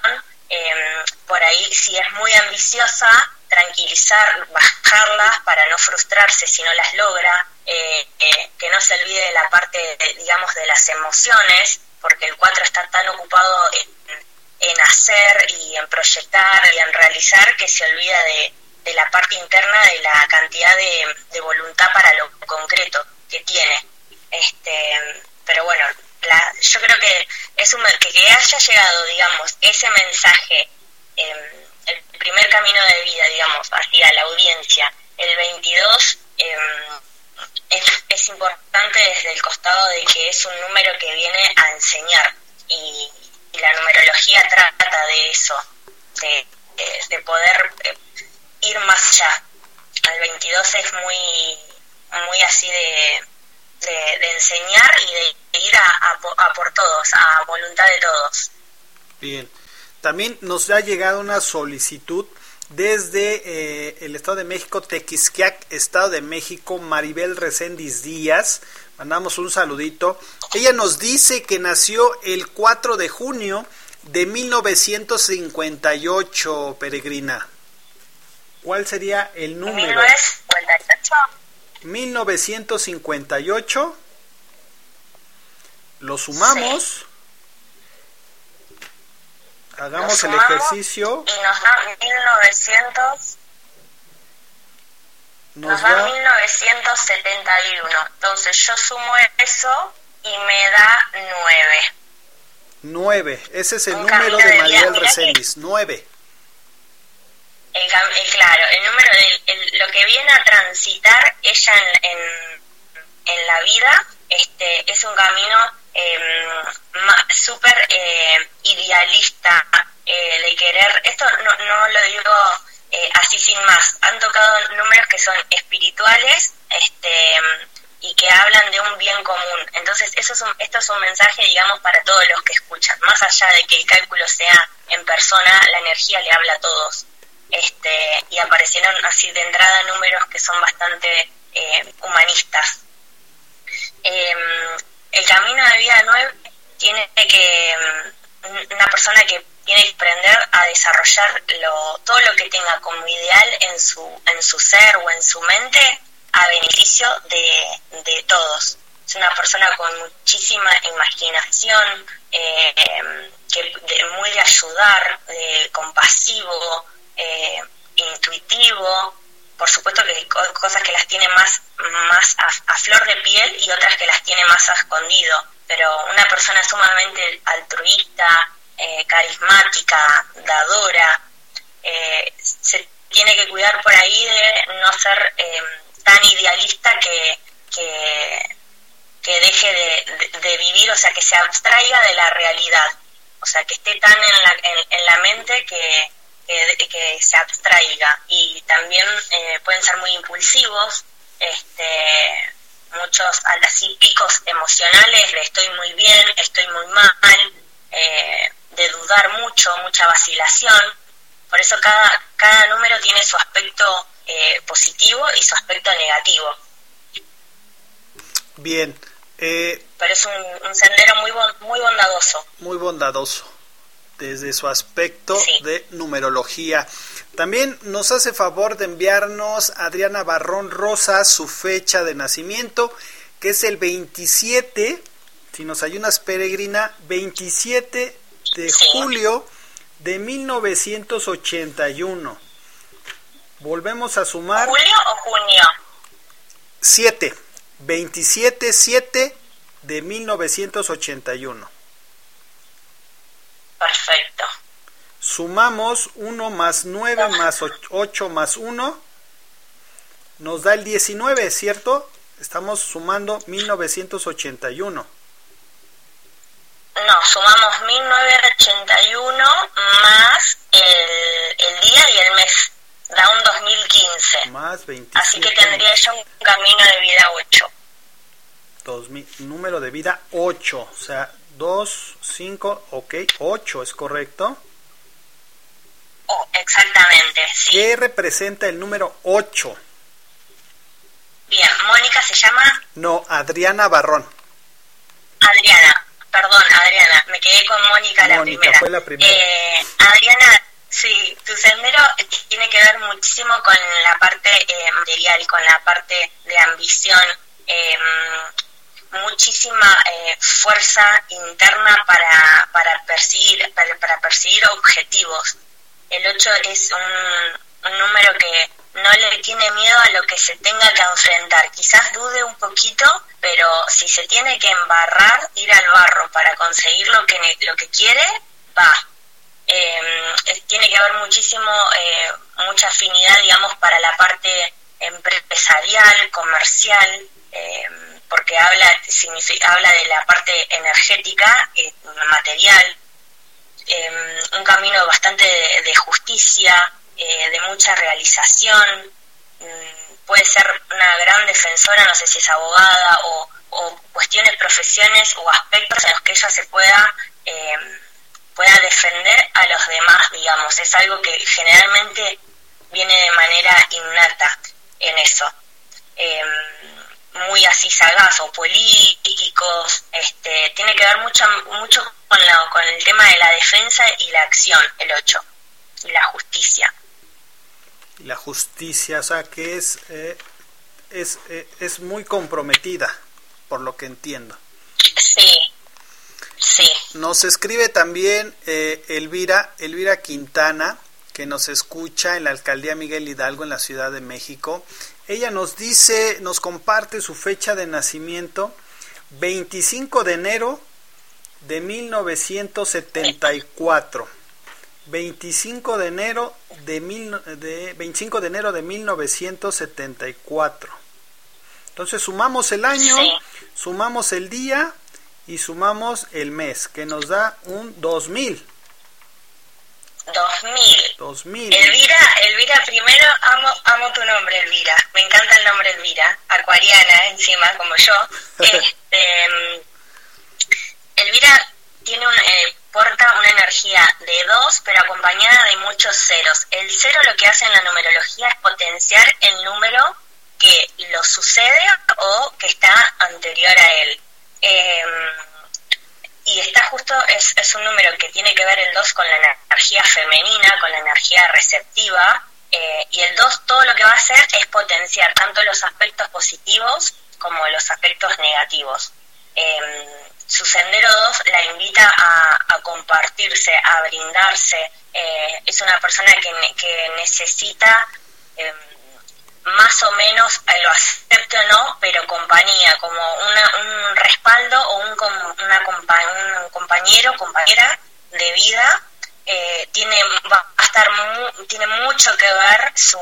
eh, por ahí, si es muy ambiciosa, tranquilizar, bajarlas para no frustrarse si no las logra, eh, eh, que no se olvide de la parte, digamos, de las emociones, porque el 4 está tan ocupado en, en hacer y en proyectar y en realizar que se olvida de, de la parte interna de la cantidad de, de voluntad para lo concreto que tiene. Este, pero bueno, la, yo creo que es un, que, haya llegado, digamos, ese mensaje, eh, el primer camino de vida, digamos, hacia la audiencia, el 22, eh, es, es importante desde el costado de que es un número que viene a enseñar y, y la numerología trata de eso, de, de, de poder eh, ir más allá. El 22 es muy muy así de, de, de enseñar y de ir a, a po- a por todos, a voluntad de todos. Bien. También nos ha llegado una solicitud desde eh, el Estado de México, Tequisquiac, Estado de México, Maribel Recendis Díaz. Mandamos un saludito. Ella nos dice que nació el 4 de junio de 1958, peregrina. ¿Cuál sería el número? 1958, 1958. Lo sumamos. Hagamos Lo el sumamos ejercicio. y nos da 1900, Nos nos da da 1971. Entonces yo sumo eso y me da 9. 9. Ese es el Un número de de que- Recendis. 9. El, el- claro, el número el- lo que viene a transitar ella en, en, la vida este, es un camino eh, súper eh, idealista eh, de querer. Esto no, no lo digo eh, así sin más. Han tocado números que son espirituales este, y que hablan de un bien común. Entonces, eso es un, esto es un mensaje, digamos, para todos los que escuchan. Más allá de que el cálculo sea en persona, la energía le habla a todos este, y aparecieron así de entrada números que son bastante eh, humanistas. Eh, el camino de vida nueve tiene que, mm, una persona que tiene que aprender a desarrollar lo, todo lo que tenga como ideal en su, en su ser o en su mente a beneficio de, de todos. Es una persona con muchísima imaginación, eh, que de- muy de ayudar, de compasivo, eh, intuitivo, por supuesto que hay co- cosas que las tiene más, a, flor de piel y otras que las tiene más a escondido, pero una persona sumamente altruista, eh, carismática, dadora, eh, se tiene que cuidar por ahí de no ser eh, tan idealista que, que, deje de, vivir, o sea, que se abstraiga de la realidad, o sea, que esté tan en la, en la mente que, que, que se abstraiga. Y también eh, pueden ser muy impulsivos, este, muchos así picos emocionales de estoy muy bien, estoy muy mal, eh, de dudar mucho, mucha vacilación. Por eso cada, cada número tiene su aspecto eh, positivo y su aspecto negativo. Bien. Eh, Pero es un, un sendero muy, bon- muy bondadoso. muy bondadoso desde su aspecto de numerología. También nos hace favor de enviarnos Adriana Barrón Rosa su fecha de nacimiento, que es el 27, si nos ayudas peregrina, 27 de julio de 1981. Volvemos a sumar ¿Julio o junio? 7, 27 7 de 1981. Perfecto. Sumamos 1 más 9 más 8 más 1. Nos da el 19, ¿cierto? Estamos sumando 1981. No, sumamos 1981 más el, el día y el mes. Da un 2015. Más 27. Así que tendría yo un camino de vida 8. 2000, número de vida 8. O sea, 2, 5, ok, 8 es correcto. Oh, exactamente, sí. ¿Qué representa el número 8? Bien, Mónica se llama No, Adriana Barrón. Adriana. Perdón, Adriana, me quedé con Mónica la Mónica primera. fue la primera. Eh, Adriana, sí, tu sendero tiene que ver muchísimo con la parte eh, material, con la parte de ambición, eh, muchísima eh, fuerza interna para, para, perseguir, para, perseguir objetivos. El 8 es un, número que no le tiene miedo a lo que se tenga que enfrentar. Quizás dude un poquito, pero si se tiene que embarrar, ir al barro para conseguir lo que, lo que quiere, va. Es- tiene que haber muchísimo, eh, mucha afinidad, digamos, para la parte empresarial, comercial, eh, porque habla, habla de la parte energética, eh, material, eh, un camino bastante de, justicia, eh, de mucha realización. Mm, puede ser una gran defensora, no sé si es abogada o, cuestiones, profesiones o aspectos en los que ella se pueda, eh, pueda defender a los demás, digamos. Es algo que generalmente viene de manera innata en eso. Eh, muy así sagaz o políticos, este, tiene que ver mucho, mucho con, la, con el tema de la defensa y la acción, el 8, y la justicia. La justicia, o sea, que es, eh, es, eh, es muy comprometida, por lo que entiendo. Sí, sí. Nos escribe también eh, Elvira, Elvira Quintana, que nos escucha en la alcaldía Miguel Hidalgo en la Ciudad de México. Ella nos dice, nos comparte su fecha de nacimiento, 25 de enero de 1974. 25 de enero de, mil, de 25 de enero de 1974. Entonces sumamos el año, Sí. sumamos el día y sumamos el mes, que nos da un 2000. 2000. 2000. Elvira, Elvira, primero amo, amo tu nombre, Elvira. Me encanta el nombre Elvira, acuariana encima, como yo. Este, mm, Elvira tiene un, eh, porta una energía de dos, pero acompañada de muchos ceros. El cero lo que hace en la numerología es potenciar el número que lo sucede o que está anterior a él. Em, y está justo, es, es un número que tiene que ver el 2 con la energía femenina, con la energía receptiva, eh, y el 2 todo lo que va a hacer es potenciar tanto los aspectos positivos como los aspectos negativos. Em, su sendero 2 la invita a, a compartirse, a brindarse, eh, es una persona que, que necesita em, más o menos, eh, lo acepte o no, pero compañía, como una, un respaldo o un, una un compañero, compañera de vida, eh, tiene, va a estar mu- tiene mucho que ver su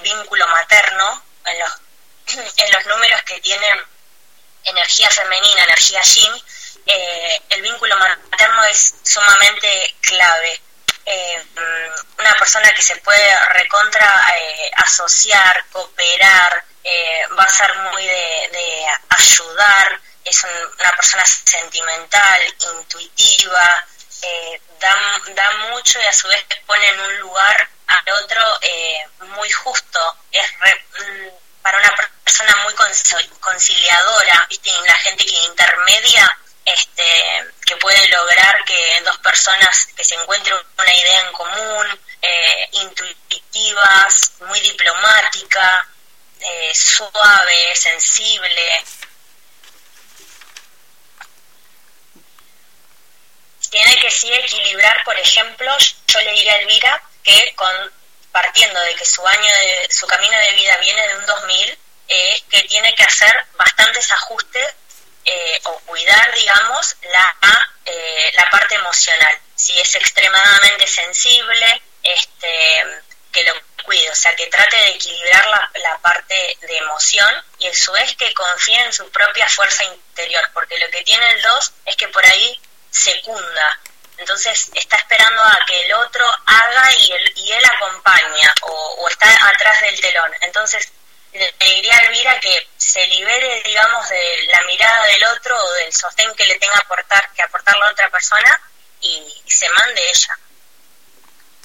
vínculo materno en los, en los números que tienen energía femenina, energía yin, eh, el vínculo materno es sumamente clave. Eh, una persona que se puede recontra eh, asociar, cooperar, eh, va a ser muy de, ayudar, es un- una persona sentimental, intuitiva, eh, da, da mucho y a su vez pone en un lugar al otro eh, muy justo. Es re- mm, para una persona muy conci- conciliadora, ¿viste? La gente que intermedia, este, que puede lograr que dos personas que se encuentren una idea en común, eh, intuitivas, muy diplomática, eh, suave, sensible. Tiene que sí equilibrar, por ejemplo, yo le diría a Elvira que con partiendo de que su año de, su camino de vida viene de un 2000, eh, que tiene que hacer bastantes ajustes eh, o cuidar, digamos, la, eh, la parte emocional. Si es extremadamente sensible, este, que lo cuide, o sea, que trate de equilibrar la, la parte de emoción y a su vez que confíe en su propia fuerza interior, porque lo que tiene el 2 es que por ahí secunda, entonces está esperando a que el otro haga y él, y él acompaña o, o está atrás del telón. Entonces le le diría a Elvira que se libere, digamos, de la mirada del otro o del sostén que le tenga aportar, que aportar la otra persona y, y se mande ella.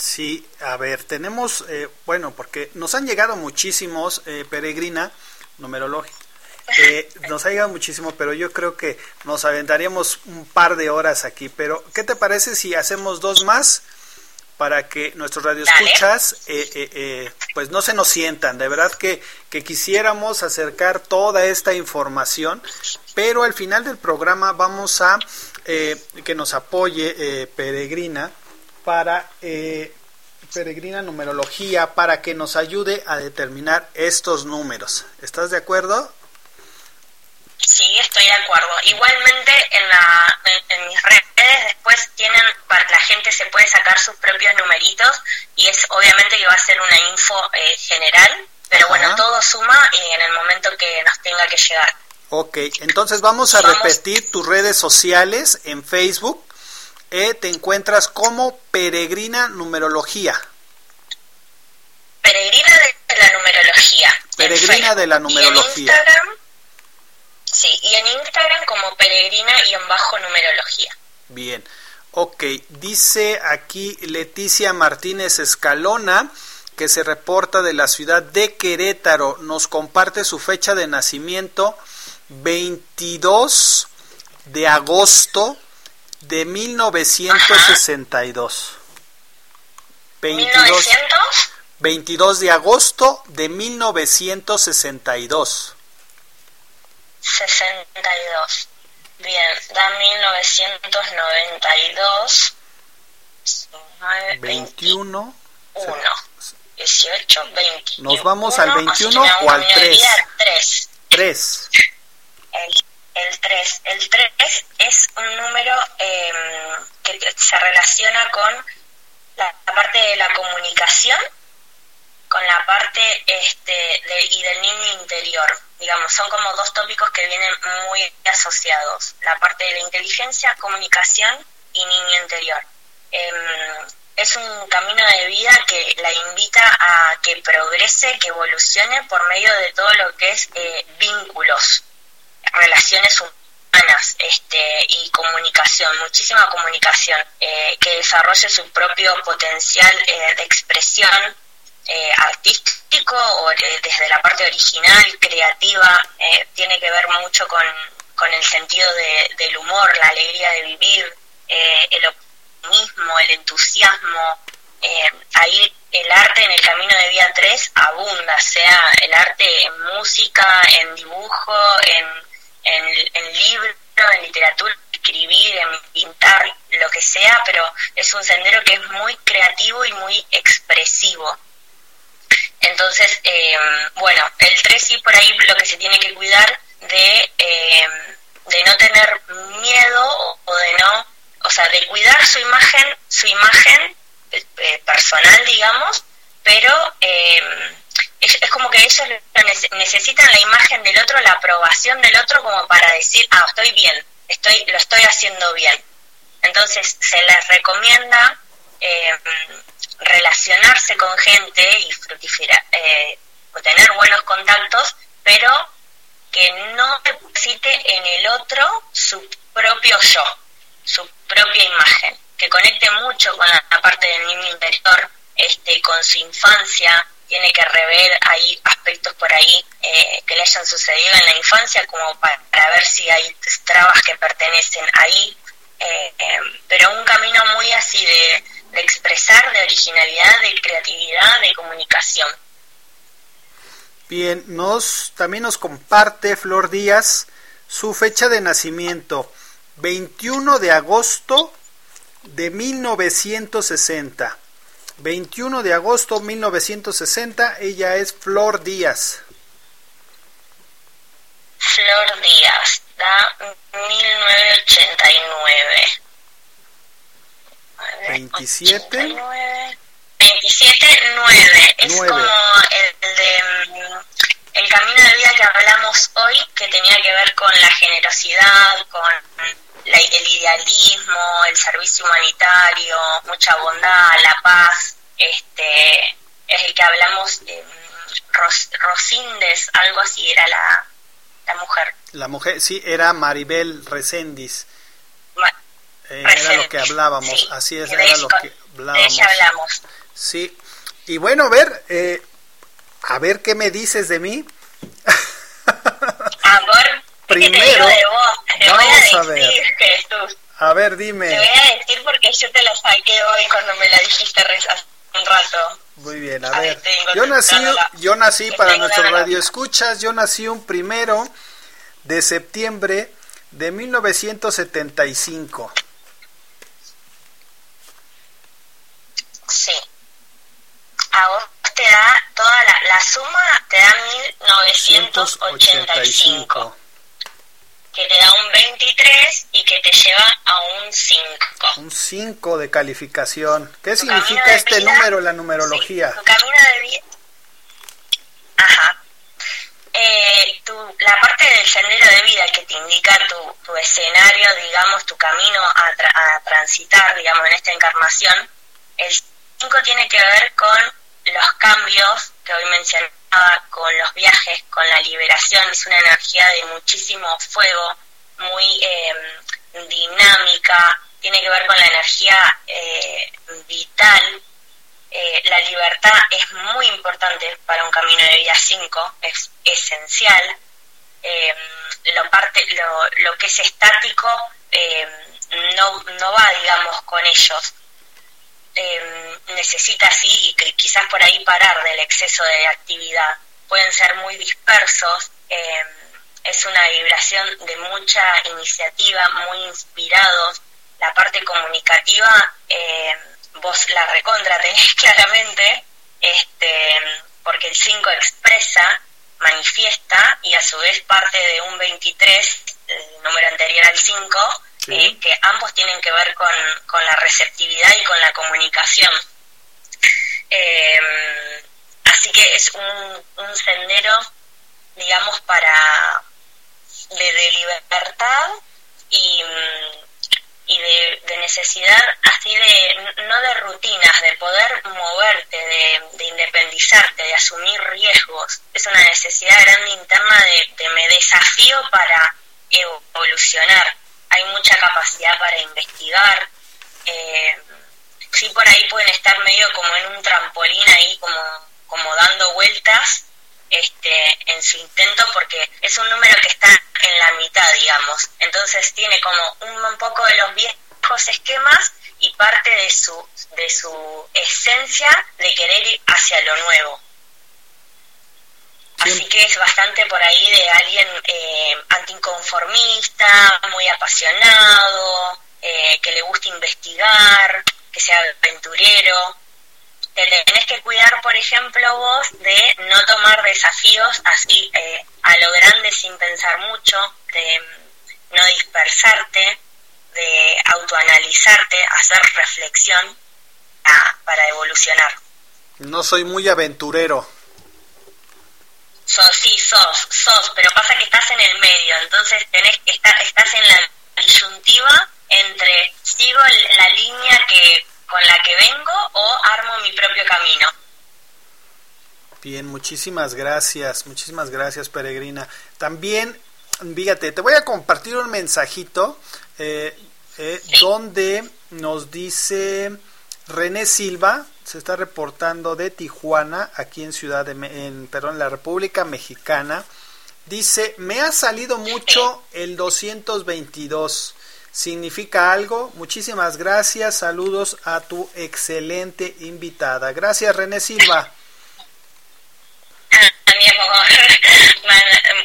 Sí, a ver, tenemos, eh, bueno, porque nos han llegado muchísimos, eh, peregrina, numerológica. Eh, nos ha llegado muchísimo, pero yo creo que nos aventaríamos un par de horas aquí. Pero, ¿qué te parece si hacemos dos más para que nuestros radioescuchas eh, eh, eh, pues no se nos sientan? De verdad que, que quisiéramos acercar toda esta información, pero al final del programa vamos a eh, que nos apoye eh, Peregrina para eh, Peregrina numerología para que nos ayude a determinar estos números. ¿Estás de acuerdo? Sí, estoy de acuerdo. Igualmente en, la, en, en mis redes después tienen, para la gente se puede sacar sus propios numeritos y es obviamente que va a ser una info eh, general, pero Ajá. bueno, todo suma y en el momento que nos tenga que llegar. Ok, entonces vamos a Vamos. repetir tus redes sociales en Facebook. Eh, te encuentras como Peregrina Numerología. Peregrina de la numerología. Peregrina de la Y en numerología. Instagram, sí, y en Instagram como peregrina y en bajo numerología. Bien. Ok, dice aquí Leticia Martínez Escalona que se reporta de la ciudad de Querétaro. Nos comparte su fecha de nacimiento 22 de agosto de 1962. 22, 1900, 22 de agosto de 1962. 62. Bien, da 1992. 19, 21. 21. 18, 20. Nos vamos al 21 o al 3. 3. 3. El, el 3. El 3 es un número eh, que se relaciona con la, la parte de la comunicación, con la parte este, de, y del niño interior. Digamos, son como dos tópicos que vienen muy asociados. La parte de la inteligencia, comunicación y niño interior. Em, es un camino de vida que la invita a que progrese, que evolucione por medio de todo lo que es eh, vínculos, relaciones humanas este, y comunicación, muchísima comunicación, eh, que desarrolle su propio potencial eh, de expresión eh, artístico o eh, desde la parte original, creativa, eh, tiene que ver mucho con, con el sentido de- del humor, la alegría de vivir, eh, el optimismo, el entusiasmo. ahí el arte en el camino de vida 3 abunda, sea el arte en música, en dibujo, en, en, en libro, en literatura, escribir, en pintar, lo que sea, pero es un sendero que es muy creativo y muy expresivo. Entonces, eh, bueno, el 3 sí por ahí lo que se tiene que cuidar de, eh, de no tener miedo o, de no, o sea, de cuidar su imagen, su imagen eh, eh, personal, digamos, pero eh, es, es como que ellos lo nece- necesitan la imagen del otro, la aprobación del otro como para decir, ah, estoy bien, estoy, lo estoy haciendo bien. Entonces se les recomienda relacionarse con gente y fructificar, eh, tener buenos contactos, pero que no deposite en el otro su propio yo, su propia imagen, que conecte mucho con la, parte del niño interior, este, con su infancia, tiene que rever ahí aspectos por ahí eh, que le hayan sucedido en la infancia como para, para ver si hay trabas que pertenecen ahí, eh, eh, pero un camino muy así de, de expresar, de originalidad, de creatividad, de comunicación. Bien, nos también nos comparte Flor Díaz su fecha de nacimiento, 21 de agosto de 1960. 21 de agosto 1960, ella es Flor Díaz. Flor Díaz, da 1989. 27. 27, 9. Es como el de mm, el camino de vida que hablamos hoy, que tenía que ver con la generosidad, con la- el idealismo, el servicio humanitario, mucha bondad, la paz. Este es el que hablamos. eh, Ros- Rosindes, algo así era la, la mujer. La mujer, sí, era Maribel Recendis. Eh, era lo que hablábamos, sí. así es, era lo que hablábamos. hablamos. Sí. Y bueno, a ver, eh, a ver qué me dices de mí. Amor, Primero, ¿qué te de vos? Te voy vamos a a decir, ver. Jesús. A ver, Te voy dime. a decir porque yo te la saqué hoy cuando me la dijiste hace un rato. Muy bien, a A ver. Yo nací, yo nací para Tengo nuestros tentándola. radioescuchas, yo nací un primero de septiembre de 1975. Sí. A vos te da toda la, la suma, te da 1985, que te da un 23 y que te lleva a un 5. Un 5 de calificación. ¿Qué Tu significa este vida- número en la numerología? Tu camino de vida. Ajá. Eh, tu, la parte del sendero de vida que te indica tu, tu escenario, digamos, tu camino a, tra- a transitar, digamos, en esta encarnación, el 5 tiene que ver con los cambios que hoy mencionamos con los viajes, con la liberación, es una energía de muchísimo fuego, muy em, dinámica, tiene que ver con la energía eh, vital. Eh, la libertad es muy importante para un camino de vida 5, es esencial. Em, lo, parte, lo, lo que es estático em, no, no va, digamos, con ellos. Necesita así y que quizás por ahí parar del exceso de actividad. Pueden ser muy dispersos es una vibración de mucha iniciativa, muy inspirados. La parte comunicativa, eh, vos la recontra tenés claramente, este, porque el 5 expresa, manifiesta y a su vez parte de un 23, el número anterior al 5, eh, que ambos tienen que ver con, con, la receptividad y con la comunicación. Eh, así que es un, sendero, digamos, para, de, libertad y, y de, necesidad así de, no de rutinas, de poder moverte, de, independizarte, de asumir riesgos. Es una necesidad grande interna de, me desafío para evolucionar. Hay mucha capacidad para investigar. Eh, sí, por ahí pueden estar medio como en un trampolín ahí, como, como dando vueltas este, en su intento porque es un número que está en la mitad, digamos. Entonces tiene como un, poco de los viejos esquemas y parte de su, de su esencia de querer ir hacia lo nuevo. Así que es bastante por ahí de alguien eh, anticonformista, muy apasionado, eh, que le gusta investigar, que sea aventurero te tenés que cuidar, por ejemplo, vos de no tomar desafíos así eh, a lo grande sin pensar mucho, de no dispersarte, de autoanalizarte, hacer reflexión para evolucionar. No soy muy aventurero. Sos, sí, sos, sos, pero pasa que estás en el medio, entonces tenés que estar, estás en la disyuntiva entre sigo la línea que con la que vengo o armo mi propio camino. Bien, muchísimas gracias, muchísimas gracias Peregrina. También, fíjate, te voy a compartir un mensajito eh, eh, donde nos dice René Silva, se está reportando de Tijuana, aquí en Ciudad de, en, perdón, la República Mexicana. Dice, me ha salido mucho el 222 significa algo. Muchísimas gracias. Saludos a tu excelente invitada. Gracias, René Silva.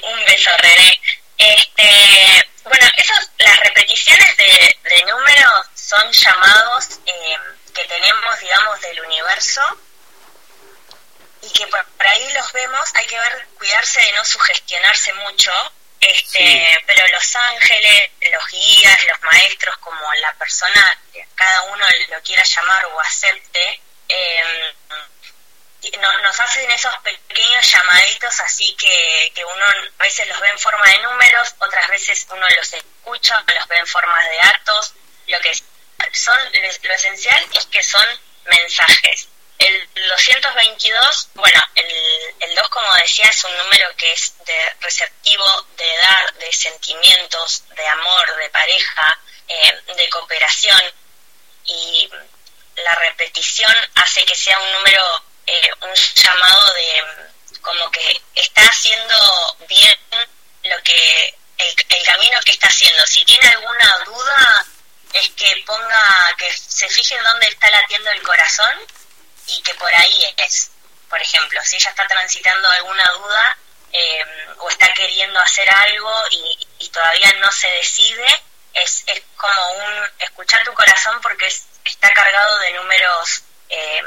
Un beso, René. Este, bueno, esos, las repeticiones de, de números son llamados eh, que tenemos, digamos, del universo y que por, ahí los vemos. Hay que ver, cuidarse de no sugestionarse mucho este, pero los ángeles, los guías, los maestros, como la persona, cada uno lo quiera llamar o acepte, eh, nos hacen esos pequeños llamaditos así que, que uno a veces los ve en forma de números, otras veces uno los escucha, los ve en forma de actos, lo que son, lo esencial es que son mensajes. El 222, bueno, el, el 2 como decía es un número que es de receptivo, de dar, de sentimientos, de amor, de pareja, eh, de cooperación y la repetición hace que sea un número, eh, un llamado de como que está haciendo bien lo que el, el camino que está haciendo. Si tiene alguna duda, es que ponga, que se fije dónde está latiendo el corazón y que por ahí es. Por ejemplo, si ella está transitando alguna duda eh, o está queriendo hacer algo y, todavía no se decide, es, es como un escuchar tu corazón porque está cargado de números eh,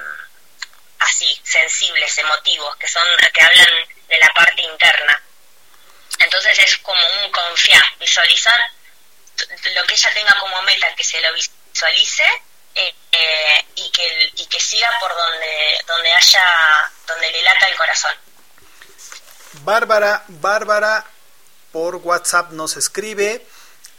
así, sensibles, emotivos, que son que hablan de la parte interna. Entonces es como un confiar, visualizar lo que ella tenga como meta, que se lo visualice eh, y, que, y que siga por donde, donde haya, donde le lata el corazón. Bárbara, Bárbara por WhatsApp nos escribe,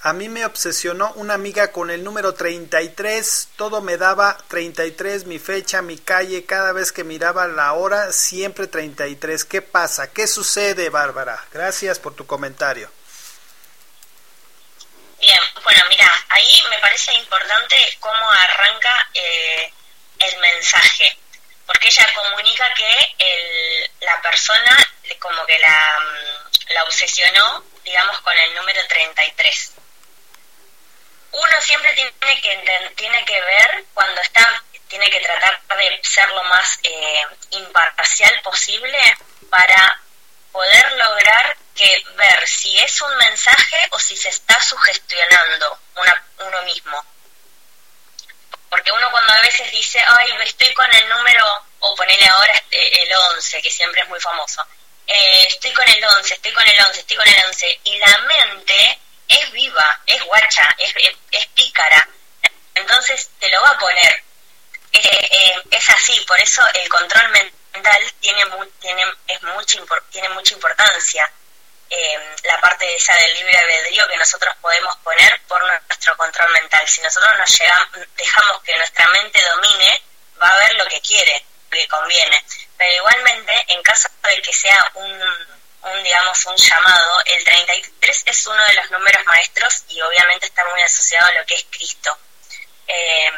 A mí me obsesionó una amiga con el número 33, todo me daba 33, mi fecha, mi calle, cada vez que miraba la hora, siempre 33. ¿Qué pasa? ¿Qué sucede, Bárbara? Gracias por tu comentario. Bien, bueno, mira, ahí me parece importante cómo arranca eh, el mensaje, porque ella comunica que el, la persona como que la, mm, la obsesionó, digamos, con el número 33 uno siempre tiene que tiene que ver cuando está tiene que tratar de ser lo más eh, imparcial posible para poder lograr que ver si es un mensaje o si se está sugestionando una, uno mismo porque uno cuando a veces dice ay estoy con el número o ponele ahora este, el 11 que siempre es muy famoso eh, estoy con el 11 estoy con el 11 estoy con el 11 y la mente es viva, es guacha, es, pícara. Entonces te lo va a poner. Eh, eh, es así, por eso el control mental tiene, mu tiene, es mucha, impor tiene mucha importancia. Eh, la parte esa del libre albedrío que nosotros podemos poner por nuestro control mental. Si nosotros nos llegamos, dejamos que nuestra mente domine, va a ver lo que quiere, lo que conviene. Pero igualmente, en caso de que sea un un digamos un llamado, el 33 es uno de los números maestros y obviamente está muy asociado a lo que es Cristo. Eh,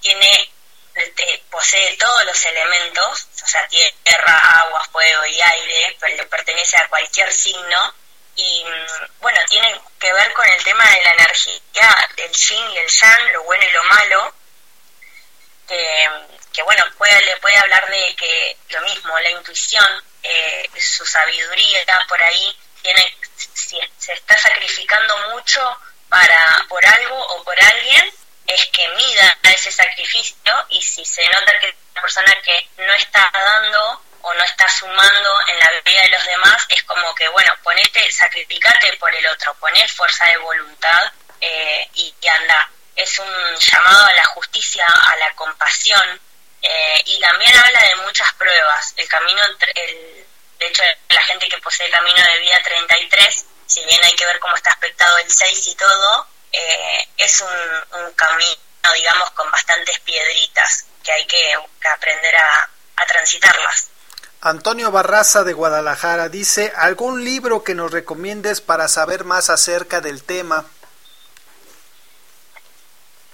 tiene eh, posee todos los elementos, o sea, tierra, agua, fuego y aire, pero pertenece a cualquier signo. Y bueno, tiene que ver con el tema de la energía, el yin y el yang, lo bueno y lo malo, que, que bueno, puede, le puede hablar de que lo mismo, la intuición, eh, su sabiduría por ahí tiene si se está sacrificando mucho para por algo o por alguien es que mida ese sacrificio y si se nota que una persona que no está dando o no está sumando en la vida de los demás es como que bueno ponete sacrificate por el otro poné fuerza de voluntad eh, y, y anda es un llamado a la justicia a la compasión eh, y también habla de muchas pruebas. El camino, el, de hecho, la gente que posee el camino de vida 33, si bien hay que ver cómo está aspectado el 6 y todo, eh, es un, un, camino, digamos, con bastantes piedritas que hay que, que aprender a, a transitarlas. Antonio Barraza de Guadalajara dice, ¿algún libro que nos recomiendes para saber más acerca del tema?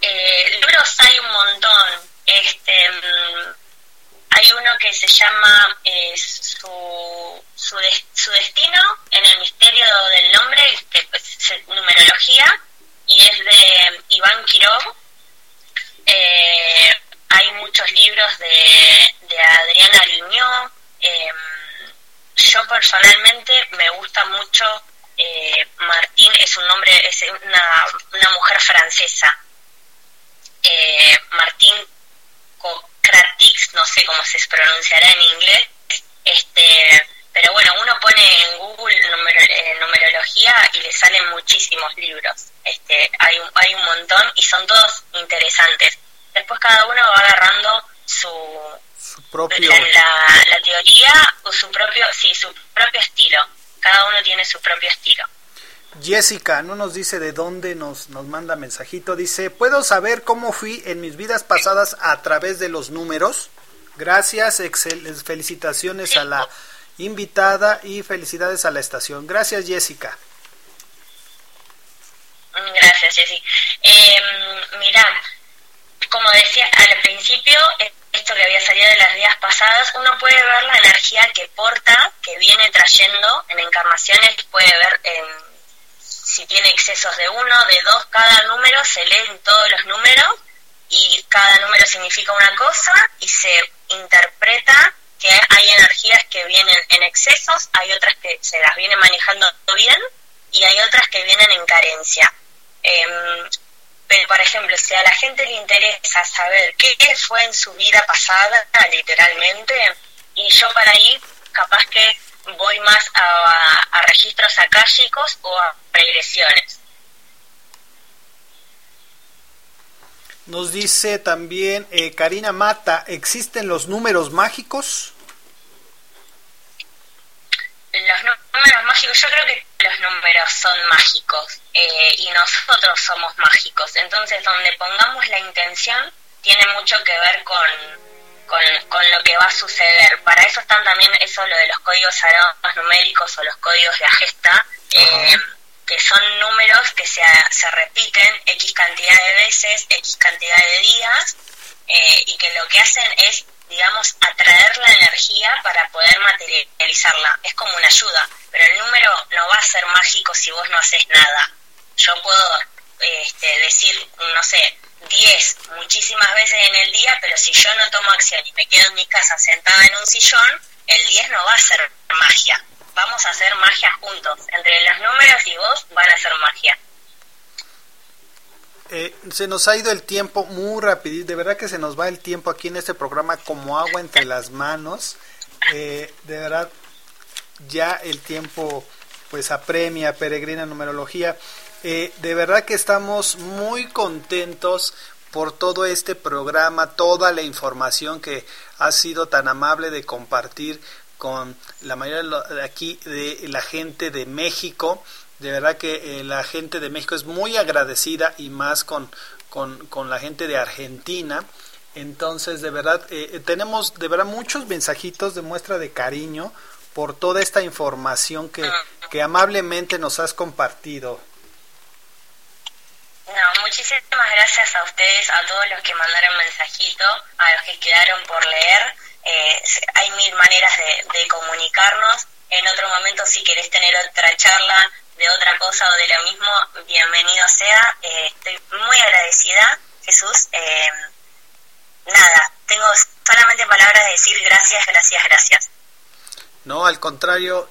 Eh, libros hay un montón. Este, mmm, hay uno que se llama eh, su, su, de, su, destino en el misterio del nombre, que es numerología, y es de Iván Quiró. Eh, hay muchos libros de, de Adriana Ariñó. Eh, yo personalmente me gusta mucho eh, Martín, es un nombre, es una, una mujer francesa. Eh, Martín Cocratix, no sé cómo se pronunciará en inglés, este, pero bueno, uno pone en Google numer eh, numerología y le salen muchísimos libros, este, hay, un, hay un montón y son todos interesantes. Después cada uno va agarrando su, su propio... la, la, la teoría o su propio, sí, su propio estilo. Cada uno tiene su propio estilo. Jessica no nos dice de dónde nos, nos manda mensajito. Dice, ¿puedo saber cómo fui en mis vidas pasadas a través de los números? Gracias, excel, felicitaciones a la invitada y felicidades a la estación. Gracias, Jessica. Gracias, Jessy. Eh, mira, como decía al principio, esto que había salido de las días pasadas, uno puede ver la energía que porta, que viene trayendo en encarnaciones, puede ver en si tiene excesos de uno, de dos, cada número, se leen todos los números y cada número significa una cosa y se interpreta hay energías que vienen en excesos, hay otras que se las viene manejando bien y hay otras que vienen en carencia. Eh, pero, por ejemplo, si a la gente le interesa saber qué fue en su vida pasada, literalmente, y yo para ahí capaz que voy más a, a registros akáshicos o a regresiones. Nos dice también eh, Karina Mata, ¿existen los números mágicos? Los números mágicos, yo creo que los números son mágicos eh, y nosotros somos mágicos. Entonces, donde pongamos la intención, tiene mucho que ver con, con, con lo que va a suceder. Para eso están también eso lo de los códigos sagrados numéricos o los códigos de Agesta, eh, que son números que se, se repiten X cantidad de veces, X cantidad de días, eh, y que lo que hacen es, digamos, atraer la energía para poder materializarla. Es como una ayuda, pero el número no va a ser mágico si vos no haces nada. Yo puedo este, decir, no sé, 10 muchísimas veces en el día, pero si yo no tomo acción y me quedo en mi casa sentada en un sillón, el 10 no va a ser magia. Vamos a hacer magia juntos. Entre los números y vos van a hacer magia. Eh, se nos ha ido el tiempo muy rápido, de verdad que se nos va el tiempo aquí en este programa como agua entre las manos. Eh, de verdad, ya el tiempo pues apremia, peregrina numerología. Eh, de verdad que estamos muy contentos por todo este programa, toda la información que ha sido tan amable de compartir con la mayoría de aquí de la gente de México. De verdad que eh, la gente de México es muy agradecida y más con, con, con la gente de Argentina. Entonces, de verdad, eh, tenemos de verdad muchos mensajitos de muestra de cariño por toda esta información que, que amablemente nos has compartido. No, muchísimas gracias a ustedes, a todos los que mandaron mensajito, a los que quedaron por leer. Eh, hay mil maneras de, de comunicarnos. En otro momento, si querés tener otra charla de otra cosa o de lo mismo, bienvenido sea. Eh, estoy muy agradecida, Jesús. Eh, nada, tengo solamente palabras de decir gracias, gracias, gracias. No, al contrario,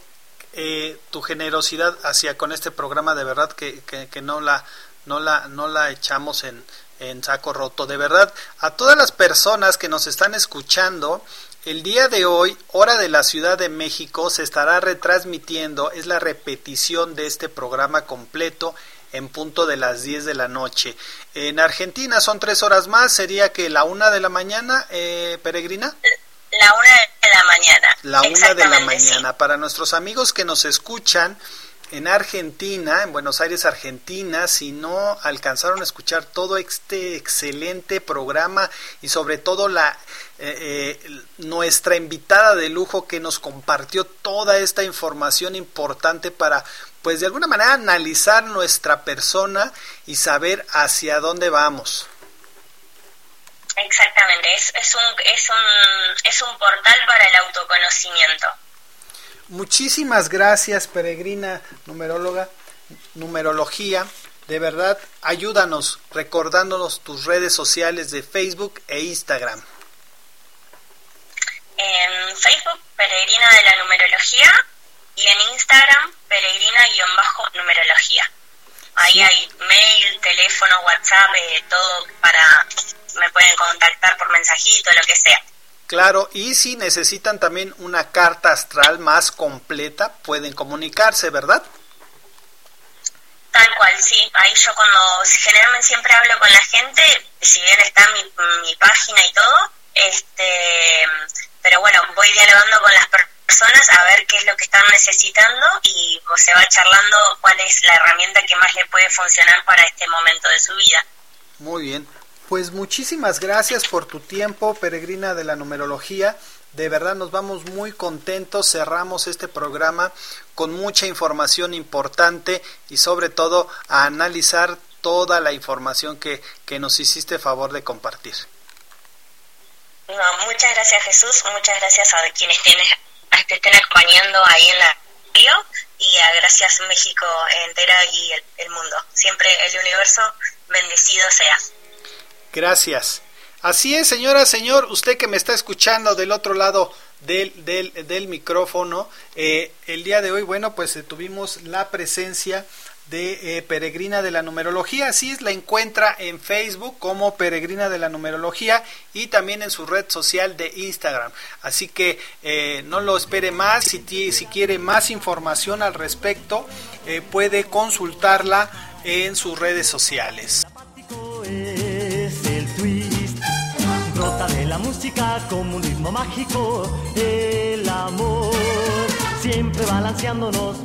eh, tu generosidad hacia con este programa de verdad que, que, que no la no la no la echamos en, en saco roto. De verdad, a todas las personas que nos están escuchando, el día de hoy, hora de la Ciudad de México, se estará retransmitiendo, es la repetición de este programa completo en punto de las 10 de la noche. En Argentina son tres horas más, sería que la una de la mañana, eh, Peregrina. La una de la mañana. La una de la mañana. Para nuestros amigos que nos escuchan en Argentina, en Buenos Aires, Argentina, si no alcanzaron a escuchar todo este excelente programa y sobre todo la eh, eh, nuestra invitada de lujo que nos compartió toda esta información importante para pues de alguna manera analizar nuestra persona y saber hacia dónde vamos. Exactamente, es, es, un, es, un, es un portal para el autoconocimiento. Muchísimas gracias, peregrina numeróloga, numerología. De verdad, ayúdanos recordándonos tus redes sociales de Facebook e Instagram. En Facebook, Peregrina de la Numerología, y en Instagram, Peregrina-Numerología. Ahí sí. hay mail, teléfono, WhatsApp, eh, todo para... Me pueden contactar por mensajito, lo que sea. Claro, y si necesitan también una carta astral más completa, pueden comunicarse, ¿verdad? Tal cual, sí. Ahí yo cuando generalmente siempre hablo con la gente, si bien está mi, mi página y todo, este, pero bueno, voy dialogando con las personas a ver qué es lo que están necesitando y pues, se va charlando cuál es la herramienta que más le puede funcionar para este momento de su vida. Muy bien. Pues muchísimas gracias por tu tiempo, peregrina de la numerología. De verdad nos vamos muy contentos, cerramos este programa con mucha información importante y sobre todo a analizar toda la información que, que nos hiciste favor de compartir. No, muchas gracias Jesús, muchas gracias a quienes tienes, te estén acompañando ahí en la radio y a gracias México entera y el, el mundo. Siempre el universo bendecido sea. Gracias. Así es, señora, señor, usted que me está escuchando del otro lado del, del, del micrófono, eh, el día de hoy, bueno, pues eh, tuvimos la presencia de eh, Peregrina de la Numerología, así es, la encuentra en Facebook como Peregrina de la Numerología y también en su red social de Instagram. Así que no lo espere más, si, si quiere más información al respecto, puede consultarla en sus redes sociales. De la música como un ritmo mágico, el amor siempre balanceándonos,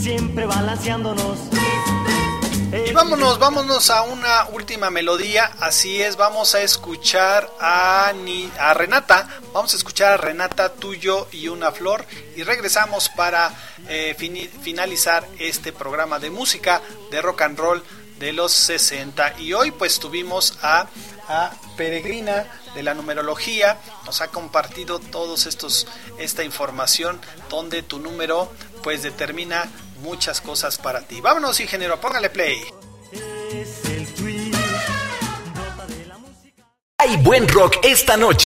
siempre balanceándonos. Y vámonos, vámonos a una última melodía. Así es, vamos a escuchar a, Ni- a Renata. Vamos a escuchar a Renata, tuyo y una flor. Y regresamos para eh, finalizar este programa de música de rock and roll de los 60. Y hoy pues tuvimos a, a Peregrina de la numerología. Nos ha compartido todos estos esta información donde tu número pues determina muchas cosas para ti. Vámonos, ingeniero, póngale play. Hay buen rock esta noche.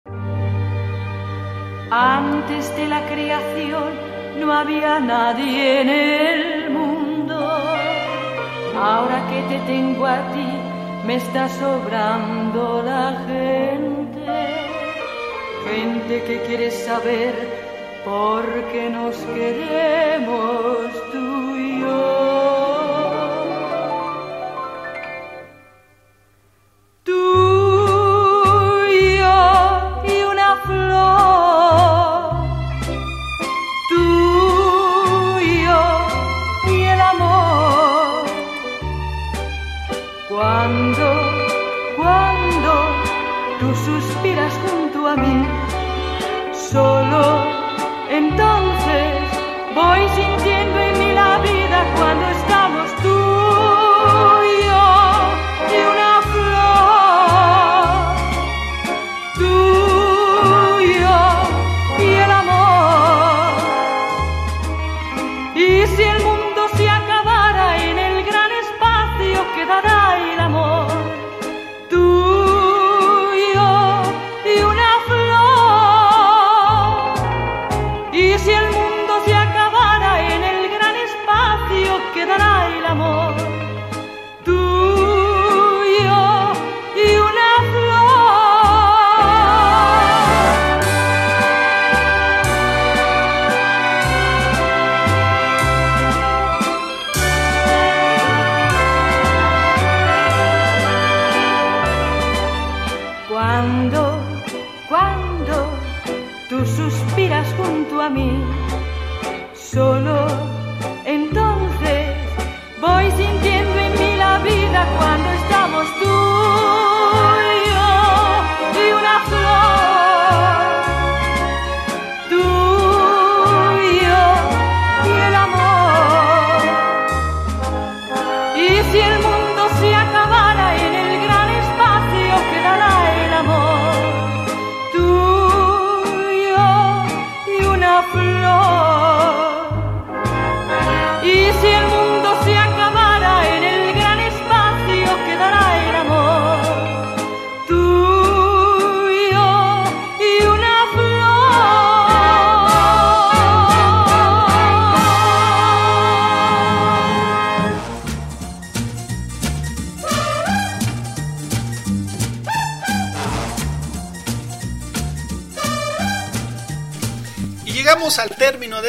Antes de la creación no había nadie en el mundo. Ahora que te tengo a ti, me está sobrando la gente. Gente que quiere saber por qué nos queremos tú y yo. Tú tú suspiras junto a mí, solo entonces voy sintiendo en mí la vida cuando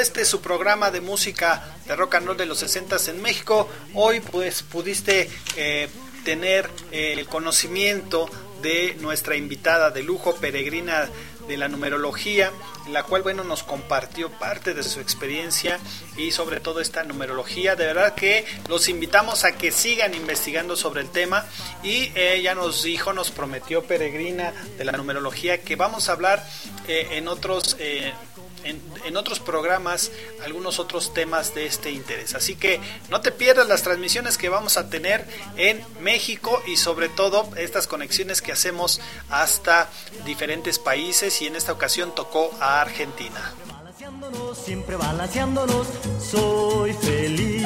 este su programa de música de rock and roll de los 60 en México. Hoy pues pudiste eh, tener eh, el conocimiento de nuestra invitada de lujo, peregrina de la numerología, la cual bueno nos compartió parte de su experiencia y sobre todo esta numerología. De verdad que los invitamos a que sigan investigando sobre el tema y ella nos dijo, nos prometió peregrina de la numerología que vamos a hablar eh, en otros eh, en, otros programas algunos otros temas de este interés. Así que no te pierdas las transmisiones que vamos a tener en México y sobre todo estas conexiones que hacemos hasta diferentes países y en esta ocasión tocó a Argentina. Siempre balanceándonos, soy feliz.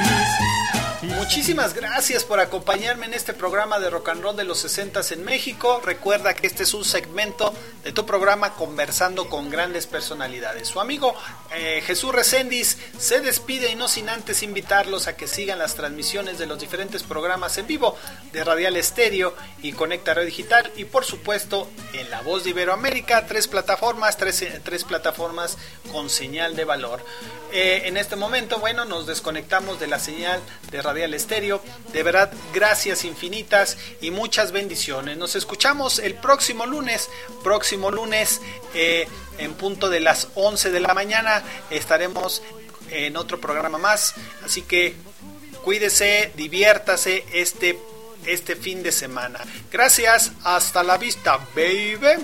Muchísimas gracias por acompañarme en este programa de rock and roll de los 60 en México. Recuerda que este es un segmento de tu programa conversando con grandes personalidades. Su amigo eh, Jesús Recendis se despide y no sin antes invitarlos a que sigan las transmisiones de los diferentes programas en vivo de Radial Estéreo y Conecta Radio Digital y por supuesto en La Voz de Iberoamérica, tres plataformas, tres, tres plataformas con señal de valor. Eh, en este momento, bueno, nos desconectamos de la señal de Radial Estéreo. De verdad, gracias infinitas y muchas bendiciones. Nos escuchamos el próximo lunes, próximo lunes eh, en punto de las 11 de la mañana. Estaremos en otro programa más. Así que cuídese, diviértase este, este fin de semana. Gracias, hasta la vista, baby.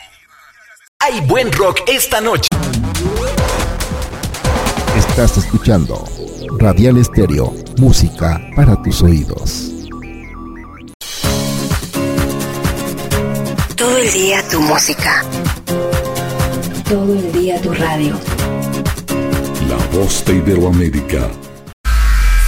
Hay buen rock esta noche. Estás escuchando Radial Estéreo, música para tus oídos. Todo el día tu música. Todo el día tu radio. La voz de Iberoamérica.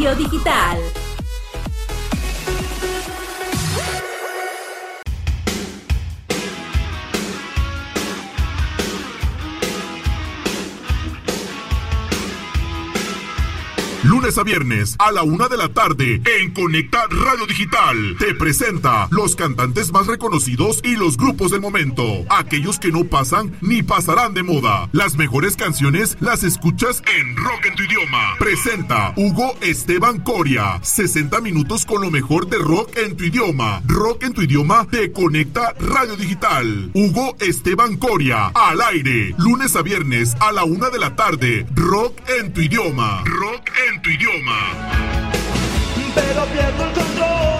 Digital. Lunes a viernes a la una de la tarde en Conecta Radio Digital. Te presenta los cantantes más reconocidos y los grupos del momento. Aquellos que no pasan ni pasarán de moda. Las mejores canciones las escuchas en Rock en tu idioma. Presenta Hugo Esteban Coria. 60 minutos con lo mejor de rock en tu idioma. Rock en tu idioma te conecta Radio Digital. Hugo Esteban Coria. Al aire. Lunes a viernes a la una de la tarde. Rock en tu idioma. Rock en tu Pero pierdo el control.